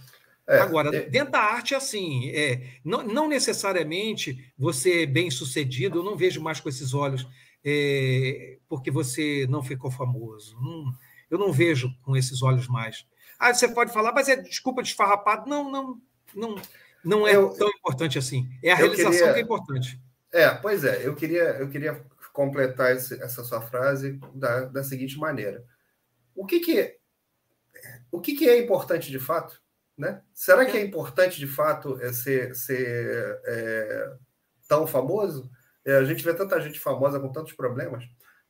É, Agora, é... dentro da arte, assim, é, não, não necessariamente você bem sucedido, eu não vejo mais com esses olhos é, porque você não ficou famoso. Não, eu não vejo com esses olhos mais. Ah, você pode falar, mas é desculpa desfarrapado. Não, não, não, não é eu, tão importante assim. É a realização queria, que é importante. É, pois é. Eu queria, eu queria completar esse, essa sua frase da, da seguinte maneira: o que que o que, que é importante de fato? Né? Será que é importante de fato é ser, ser é, tão famoso? É, a gente vê tanta gente famosa com tantos problemas.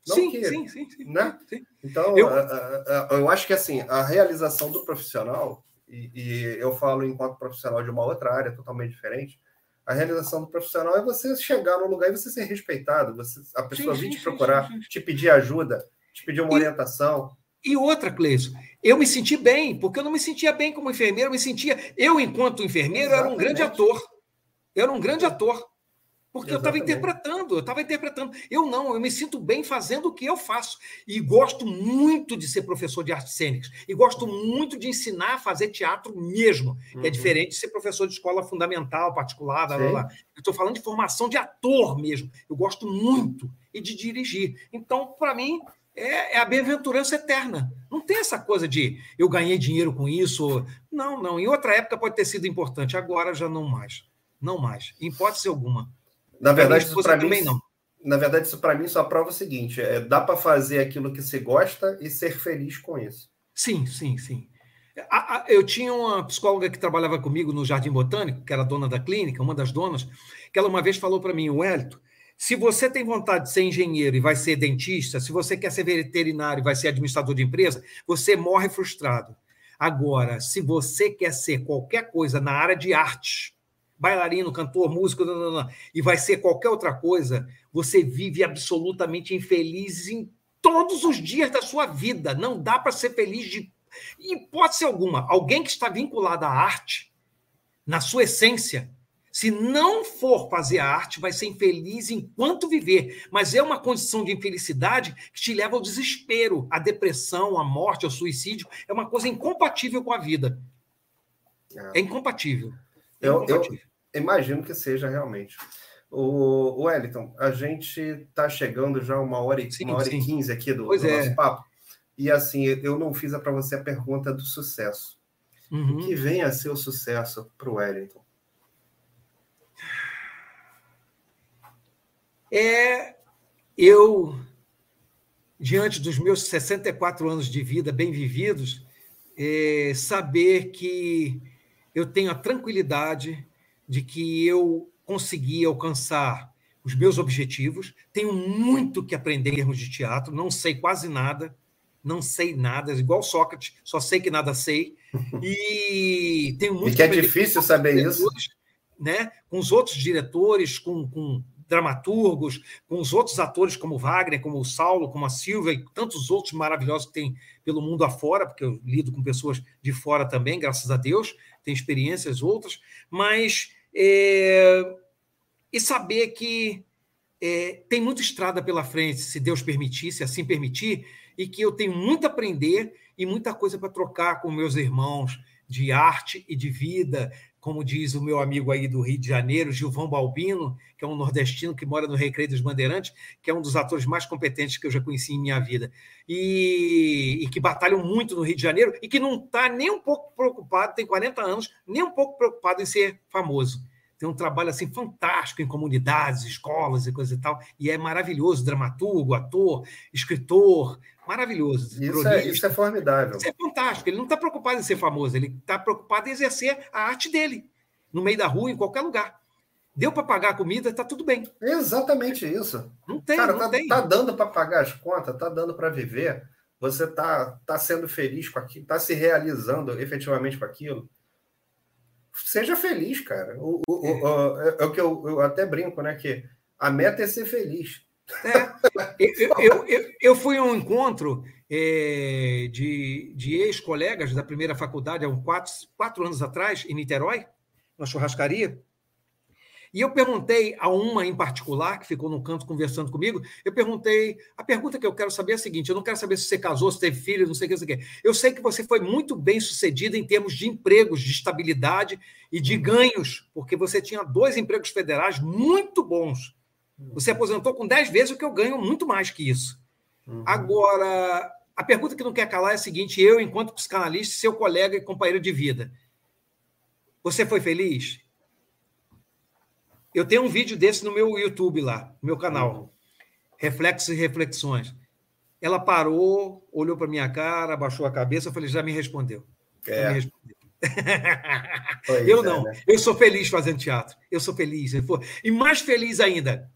Não sim, que, sim, sim, sim, né? sim. Então, eu... A, a, eu acho que assim, a realização do profissional, e, e, eu falo enquanto profissional de uma outra área totalmente diferente, a realização do profissional é você chegar no lugar e você ser respeitado, você, a pessoa sim, vir te procurar, te pedir ajuda, te pedir uma e, orientação. E outra, Cleiton, eu me senti bem, porque eu não me sentia bem como enfermeiro, eu me sentia. Eu, enquanto enfermeiro, Exatamente. era um grande ator. Eu era um grande ator. Porque Exatamente. eu estava interpretando, eu estava interpretando. Eu não, eu me sinto bem fazendo o que eu faço. E gosto muito de ser professor de artes cênicas. E gosto muito de ensinar a fazer teatro mesmo. Uhum. é diferente de ser professor de escola fundamental, particular, blá, blá, blá. Eu estou falando de formação de ator mesmo. Eu gosto muito. E de dirigir. Então, para mim, é, é, a bem-aventurança eterna. Não tem essa coisa de eu ganhei dinheiro com isso. Não, não. Em outra época pode ter sido importante, agora já não mais. Não mais. Em hipótese alguma. Na verdade, isso para mim não. Na verdade, isso para mim só prova o seguinte: é, dá para fazer aquilo que se gosta e ser feliz com isso. Sim, sim, sim. Eu tinha uma psicóloga que trabalhava comigo no Jardim Botânico, que era dona da clínica, uma das donas, que ela uma vez falou para mim, Wellington, se você tem vontade de ser engenheiro e vai ser dentista, se você quer ser veterinário e vai ser administrador de empresa, você morre frustrado. Agora, se você quer ser qualquer coisa na área de arte, bailarino, cantor, músico, não, não, não, e vai ser qualquer outra coisa, você vive absolutamente infeliz em todos os dias da sua vida. Não dá para ser feliz de hipótese alguma. Alguém que está vinculado à arte, na sua essência, se não for fazer a arte, vai ser infeliz enquanto viver. Mas é uma condição de infelicidade que te leva ao desespero, à depressão, à morte, ao suicídio. É uma coisa incompatível com a vida. É, é incompatível. É eu, incompatível. Eu, Imagino que seja realmente. O, Wellington, a gente está chegando já uma hora e, sim, uma hora sim. e quinze aqui do, do é. nosso papo. E assim, eu não fiz para você a pergunta do sucesso. Uhum. O que vem a ser o sucesso para o Wellington? É eu, diante dos meus 64 anos de vida bem vividos, é, saber que eu tenho a tranquilidade de que eu consegui alcançar os meus objetivos. Tenho muito que aprender em termos de teatro, não sei quase nada, não sei nada, igual Sócrates, só sei que nada sei. E tenho muito e que é difícil saber isso. Né? Com os outros diretores, com, com dramaturgos, com os outros atores como Wagner, como o Saulo, como a Silvia e tantos outros maravilhosos que tem pelo mundo afora, porque eu lido com pessoas de fora também, graças a Deus, tem experiências outras, mas é, e saber que é, tem muita estrada pela frente, se Deus permitir, se assim permitir, e que eu tenho muito a aprender e muita coisa para trocar com meus irmãos de arte e de vida, como diz o meu amigo aí do Rio de Janeiro, Gilvão Balbino, que é um nordestino que mora no Recreio dos Bandeirantes, que é um dos atores mais competentes que eu já conheci em minha vida, e, e que batalham muito no Rio de Janeiro e que não está nem um pouco preocupado, tem 40 anos, nem um pouco preocupado em ser famoso. Tem um trabalho assim fantástico em comunidades, escolas e coisa e tal, e é maravilhoso, dramaturgo, ator, escritor, maravilhoso. Isso, é, isso é, formidável. Isso é fantástico. Ele não está preocupado em ser famoso, ele está preocupado em exercer a arte dele, no meio da rua, em qualquer lugar. Deu para pagar a comida, está tudo bem. Exatamente isso. Não tem, Cara, não tá, tem. tá dando para pagar as contas, tá dando para viver. Você tá, tá sendo feliz com aquilo, tá se realizando efetivamente com aquilo seja feliz, cara. O, o, é. O, é, é o que eu, eu, até brinco, né? Que a meta é ser feliz. É. Eu, eu, eu, eu, fui a um encontro é, de, de ex-colegas da primeira faculdade, há quatro, quatro anos atrás, em Niterói, na churrascaria. E eu perguntei a uma em particular, que ficou no canto conversando comigo, eu perguntei, a pergunta que eu quero saber é a seguinte, eu não quero saber se você casou, se teve filho, não sei o que, não sei o que. Eu sei que você foi muito bem sucedida em termos de empregos, de estabilidade e de ganhos, porque você tinha dois empregos federais muito bons. Você aposentou com dez vezes o que eu ganho, muito mais que isso. Uhum. Agora, a pergunta que não quer calar é a seguinte: eu, enquanto psicanalista, seu colega e companheiro de vida, você foi feliz? Eu tenho um vídeo desse no meu YouTube lá, no meu canal. Uhum. Reflexos e reflexões. Ela parou, olhou para minha cara, abaixou a cabeça, eu falei, já me respondeu. É. Já me respondeu. eu é, não. Né? Eu sou feliz fazendo teatro. Eu sou feliz. E mais feliz ainda,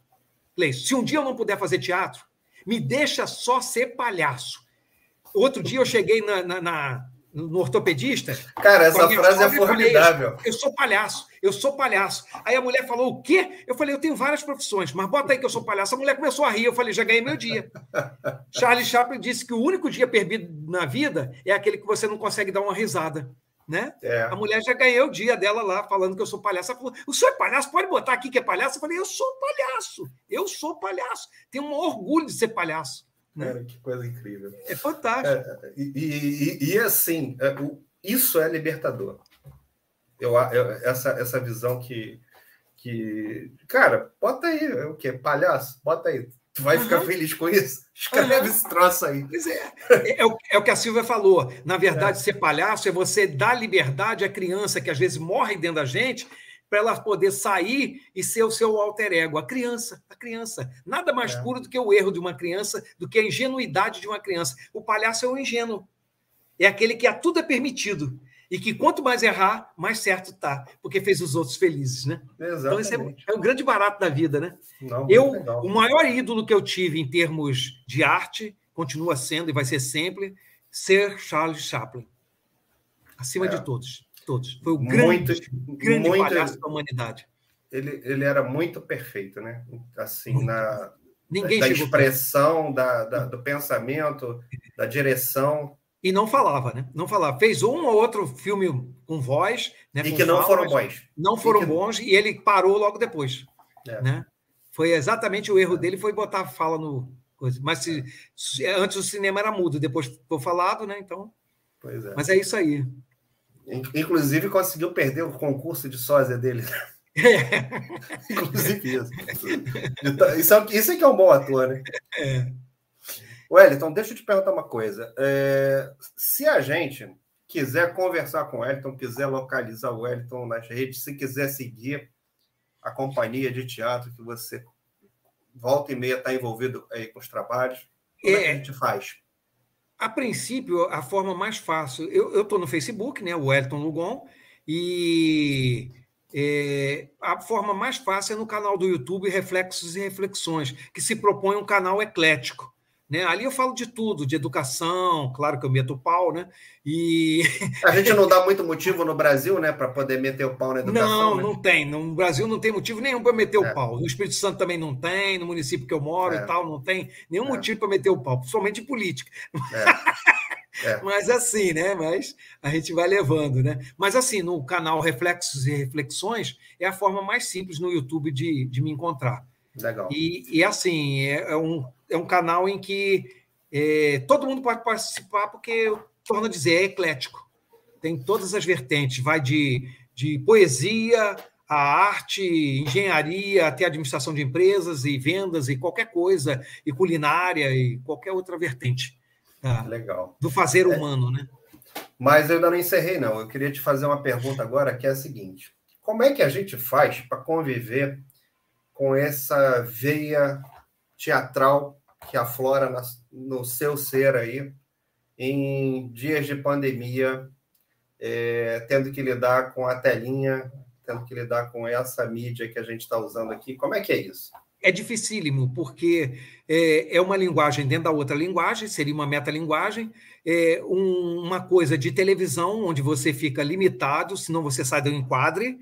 Leis, se um dia eu não puder fazer teatro, me deixa só ser palhaço. Outro dia eu cheguei na, na, na no ortopedista. Cara, essa frase é formidável. Falei, eu sou palhaço, eu sou palhaço. Aí a mulher falou: o quê? Eu falei: eu tenho várias profissões, mas bota aí que eu sou palhaço. A mulher começou a rir, eu falei: já ganhei meu dia. Charlie Chaplin disse que o único dia perdido na vida é aquele que você não consegue dar uma risada. Né? É. A mulher já ganhou o dia dela lá, falando que eu sou palhaço. Ela falou: o senhor é palhaço? Pode botar aqui que é palhaço? Eu falei: eu sou palhaço, eu sou palhaço. Tenho um orgulho de ser palhaço. Né? Cara, que coisa incrível. É fantástico. É, e, e, e, assim, é, isso é libertador. Eu, eu, essa, essa visão que, que. Cara, bota aí, é o quê? Palhaço? Bota aí. Tu vai uhum. ficar feliz com isso? Escreve uhum. esse troço aí. Pois é. É, é, o, é o que a Silvia falou. Na verdade, é. ser palhaço é você dar liberdade à criança que às vezes morre dentro da gente para ela poder sair e ser o seu alter ego, a criança, a criança. Nada mais é. puro do que o erro de uma criança, do que a ingenuidade de uma criança. O palhaço é o ingênuo. É aquele que a tudo é permitido. E que quanto mais errar, mais certo tá, porque fez os outros felizes, né? Exatamente. Então, esse é, é o grande barato da vida, né? Não, eu, o maior ídolo que eu tive em termos de arte, continua sendo e vai ser sempre, ser Charles Chaplin. Acima é. de todos todos. Foi o grande, muito, grande muito, palhaço da humanidade. Ele, ele era muito perfeito, né? Assim, muito. na Ninguém da expressão, da, da, do pensamento, da direção. E não falava, né? Não falava. Fez um ou outro filme com voz. Né, e que não foram bons. Não foram e que... bons e ele parou logo depois. É. Né? Foi exatamente o erro dele, foi botar fala no. Mas se, se, antes o cinema era mudo, depois foi falado, né? Então. Pois é. Mas é isso aí. Inclusive conseguiu perder o concurso de sósia dele. É. Inclusive isso. Então, isso, é, isso é que é um bom ator, né? É. Wellington, deixa eu te perguntar uma coisa. É, se a gente quiser conversar com o Wellington, quiser localizar o Wellington nas redes, se quiser seguir a companhia de teatro que você volta e meia está envolvido aí com os trabalhos, como é, é que a gente faz? A princípio, a forma mais fácil. Eu estou no Facebook, né? O Elton Lugon, e é, a forma mais fácil é no canal do YouTube Reflexos e Reflexões, que se propõe um canal eclético. Né? Ali eu falo de tudo, de educação, claro que eu meto o pau, né? E a gente não dá muito motivo no Brasil, né, para poder meter o pau na educação. Não, né? não tem. No Brasil não tem motivo nenhum para meter é. o pau. No Espírito Santo também não tem, no município que eu moro é. e tal, não tem nenhum é. motivo para meter o pau, principalmente política. É. é. Mas assim, né? Mas a gente vai levando, né? Mas assim, no canal Reflexos e Reflexões é a forma mais simples no YouTube de, de me encontrar. Legal. E, e assim, é, é um é um canal em que é, todo mundo pode participar, porque, torno a dizer, é eclético. Tem todas as vertentes, vai de, de poesia, a arte, engenharia, até administração de empresas e vendas e qualquer coisa, e culinária e qualquer outra vertente. Tá? Legal. Do fazer é. humano, né? Mas eu ainda não encerrei, não. Eu queria te fazer uma pergunta agora, que é a seguinte: como é que a gente faz para conviver com essa veia teatral que aflora no seu ser aí, em dias de pandemia, é, tendo que lidar com a telinha, tendo que lidar com essa mídia que a gente está usando aqui. Como é que é isso? É dificílimo, porque é, é uma linguagem dentro da outra linguagem, seria uma metalinguagem, é um, uma coisa de televisão, onde você fica limitado, senão você sai do enquadre,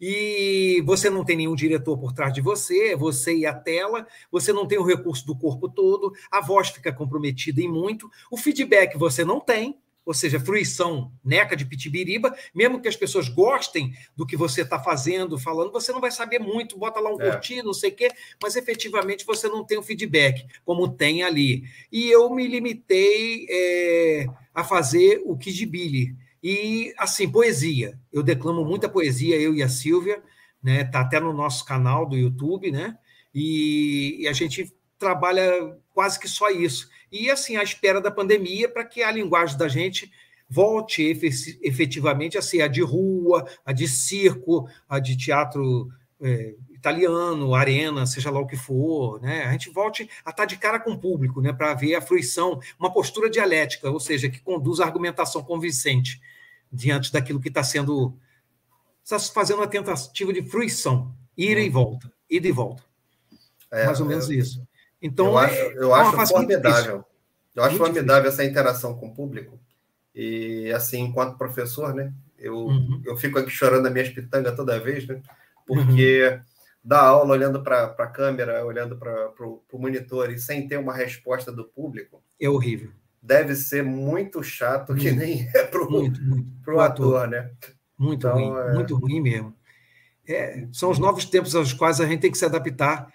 e você não tem nenhum diretor por trás de você, é você e a tela, você não tem o recurso do corpo todo, a voz fica comprometida em muito, o feedback você não tem, ou seja, fruição neca de pitibiriba, mesmo que as pessoas gostem do que você está fazendo, falando, você não vai saber muito, bota lá um é. curtir, não sei o quê, mas efetivamente você não tem o feedback, como tem ali. E eu me limitei é, a fazer o Kid Billy, e, assim, poesia. Eu declamo muita poesia, eu e a Silvia, né? Tá até no nosso canal do YouTube, né? E, e a gente trabalha quase que só isso. E, assim, à espera da pandemia para que a linguagem da gente volte efetivamente a ser a de rua, a de circo, a de teatro é, italiano, arena, seja lá o que for, né? A gente volte a estar tá de cara com o público, né? Para ver a fruição, uma postura dialética, ou seja, que conduz à argumentação convincente diante daquilo que está sendo. Está fazendo uma tentativa de fruição, ir e uhum. volta, ida e volta. É, Mais ou menos é, isso. Então, eu acho, é eu acho formidável. Eu acho muito formidável difícil. essa interação com o público. E, assim, enquanto professor, né? Eu, uhum. eu fico aqui chorando a minha pitanga toda vez, né? Porque uhum. dar aula olhando para a câmera, olhando para o monitor e sem ter uma resposta do público. É horrível deve ser muito chato, que nem é para o ator, ator, né? Muito então, ruim, é... muito ruim mesmo. É, são os novos tempos aos quais a gente tem que se adaptar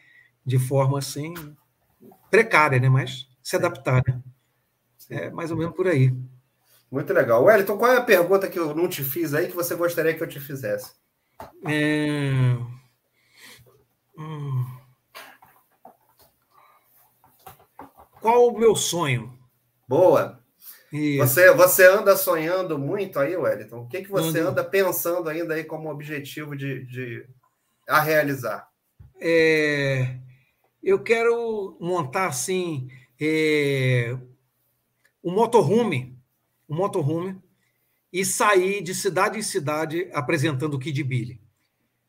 de forma assim precária, né? Mas se adaptar, né? É mais ou menos por aí. Muito legal. Wellington, qual é a pergunta que eu não te fiz aí que você gostaria que eu te fizesse? É... Hum... Qual o meu sonho? Boa. Você, você anda sonhando muito aí, Wellington? O que, que você anda pensando ainda aí como objetivo de, de a realizar? É, eu quero montar assim é, um motorhome, um motorhome e sair de cidade em cidade apresentando o Kid Billy.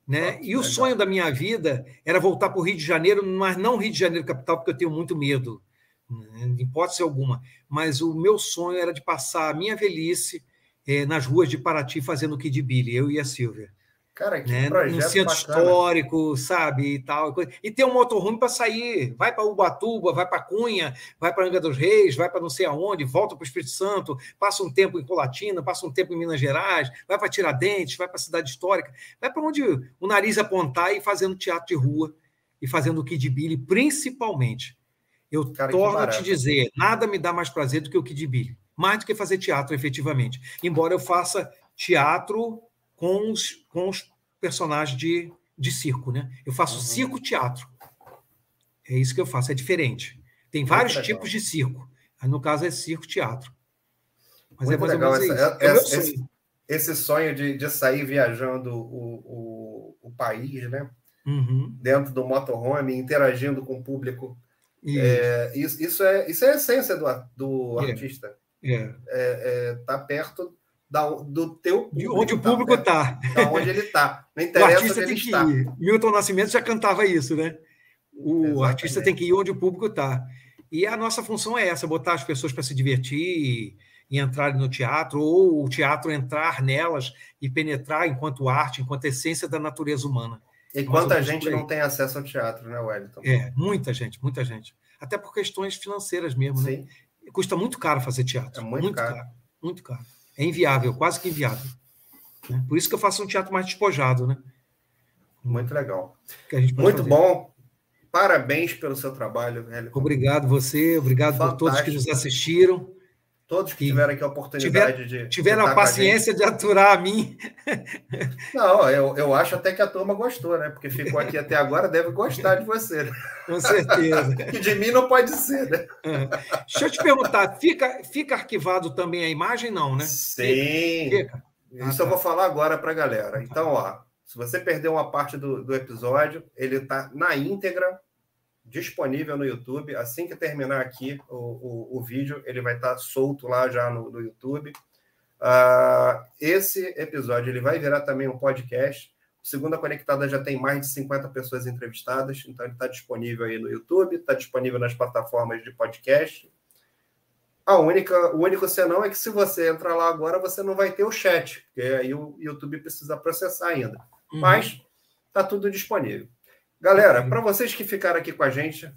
Né? Oh, e o sonho da minha vida era voltar para o Rio de Janeiro, mas não Rio de Janeiro capital, porque eu tenho muito medo de hipótese alguma. Mas o meu sonho era de passar a minha velhice eh, nas ruas de Paraty fazendo o Kid Billy, eu e a Silvia. Cara, que né? projeto No centro bacana. histórico, sabe, e tal. E ter um motorhome para sair. Vai para Ubatuba, vai para Cunha, vai para Angra dos Reis, vai para não sei aonde, volta para o Espírito Santo, passa um tempo em Colatina, passa um tempo em Minas Gerais, vai para Tiradentes, vai para a cidade histórica, vai para onde o nariz apontar e fazendo teatro de rua e fazendo o Kid Billy, principalmente. Eu Cara, torno a te dizer, nada me dá mais prazer do que o Kid Billy. Mais do que fazer teatro, efetivamente. Embora eu faça teatro com os, com os personagens de, de circo, né? Eu faço uhum. circo-teatro. É isso que eu faço, é diferente. Tem vários tipos de circo. No caso, é circo-teatro. Mas Muito é mais legal. ou menos essa, é, é esse, sonho. esse, sonho de, de sair viajando o, o, o país, né? Uhum. Dentro do motorhome, interagindo com o público isso. É, isso, isso, é, isso é a essência do, do é. artista. É. É, é, tá perto da, do teu público. De onde o público está. Tá, onde ele está. Não interessa o artista onde tem ele está. Milton Nascimento já cantava isso, né? O Exatamente. artista tem que ir onde o público está. E a nossa função é essa: botar as pessoas para se divertir e, e entrarem no teatro, ou o teatro entrar nelas e penetrar enquanto arte, enquanto essência da natureza humana. E quanta gente não tem acesso ao teatro, né, Wellington? É, muita gente, muita gente. Até por questões financeiras mesmo, né? Sim. né? Custa muito caro fazer teatro. É muito, muito caro. caro. Muito caro. É inviável, quase que inviável. Né? Por isso que eu faço um teatro mais despojado, né? Muito legal. muito fazer. bom. Parabéns pelo seu trabalho, velho. Obrigado você, obrigado Fantástico. por todos que nos assistiram. Todos que tiveram aqui a oportunidade tiver, de. Tiveram a paciência a de aturar a mim. Não, eu, eu acho até que a turma gostou, né? Porque ficou aqui até agora, deve gostar de você. Né? Com certeza. que de mim não pode ser, né? É. Deixa eu te perguntar, fica, fica arquivado também a imagem, não, né? Sim. Fica. Isso ah, tá. eu vou falar agora para a galera. Então, ó, se você perdeu uma parte do, do episódio, ele está na íntegra disponível no YouTube. Assim que terminar aqui o, o, o vídeo, ele vai estar solto lá já no, no YouTube. Uh, esse episódio ele vai virar também um podcast. O Segunda Conectada já tem mais de 50 pessoas entrevistadas, então ele está disponível aí no YouTube, está disponível nas plataformas de podcast. A única, o único senão é que se você entrar lá agora, você não vai ter o chat, porque aí o YouTube precisa processar ainda. Uhum. Mas está tudo disponível. Galera, para vocês que ficaram aqui com a gente,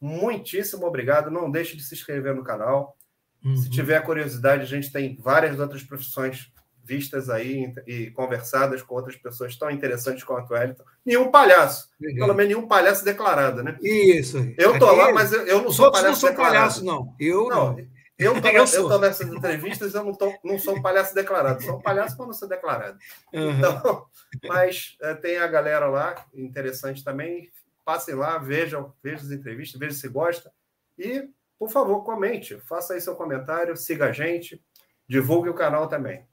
muitíssimo obrigado. Não deixe de se inscrever no canal. Uhum. Se tiver curiosidade, a gente tem várias outras profissões vistas aí e conversadas com outras pessoas tão interessantes quanto o Elton. Nenhum palhaço. Uhum. Pelo menos nenhum palhaço declarado, né? Isso. Eu tô lá, mas eu, eu não sou palhaço não sou declarado. palhaço, não. Eu não. não. Eu tô, eu, eu tô nessas entrevistas, eu não, tô, não sou um palhaço declarado, sou um palhaço para não ser declarado. Uhum. Então, mas é, tem a galera lá, interessante também. Passem lá, vejam, vejam as entrevistas, vejam se gosta. E, por favor, comente, faça aí seu comentário, siga a gente, divulgue o canal também.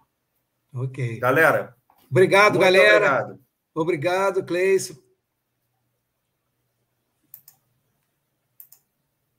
Ok. Galera. Obrigado, galera. Obrigado, obrigado Cleice.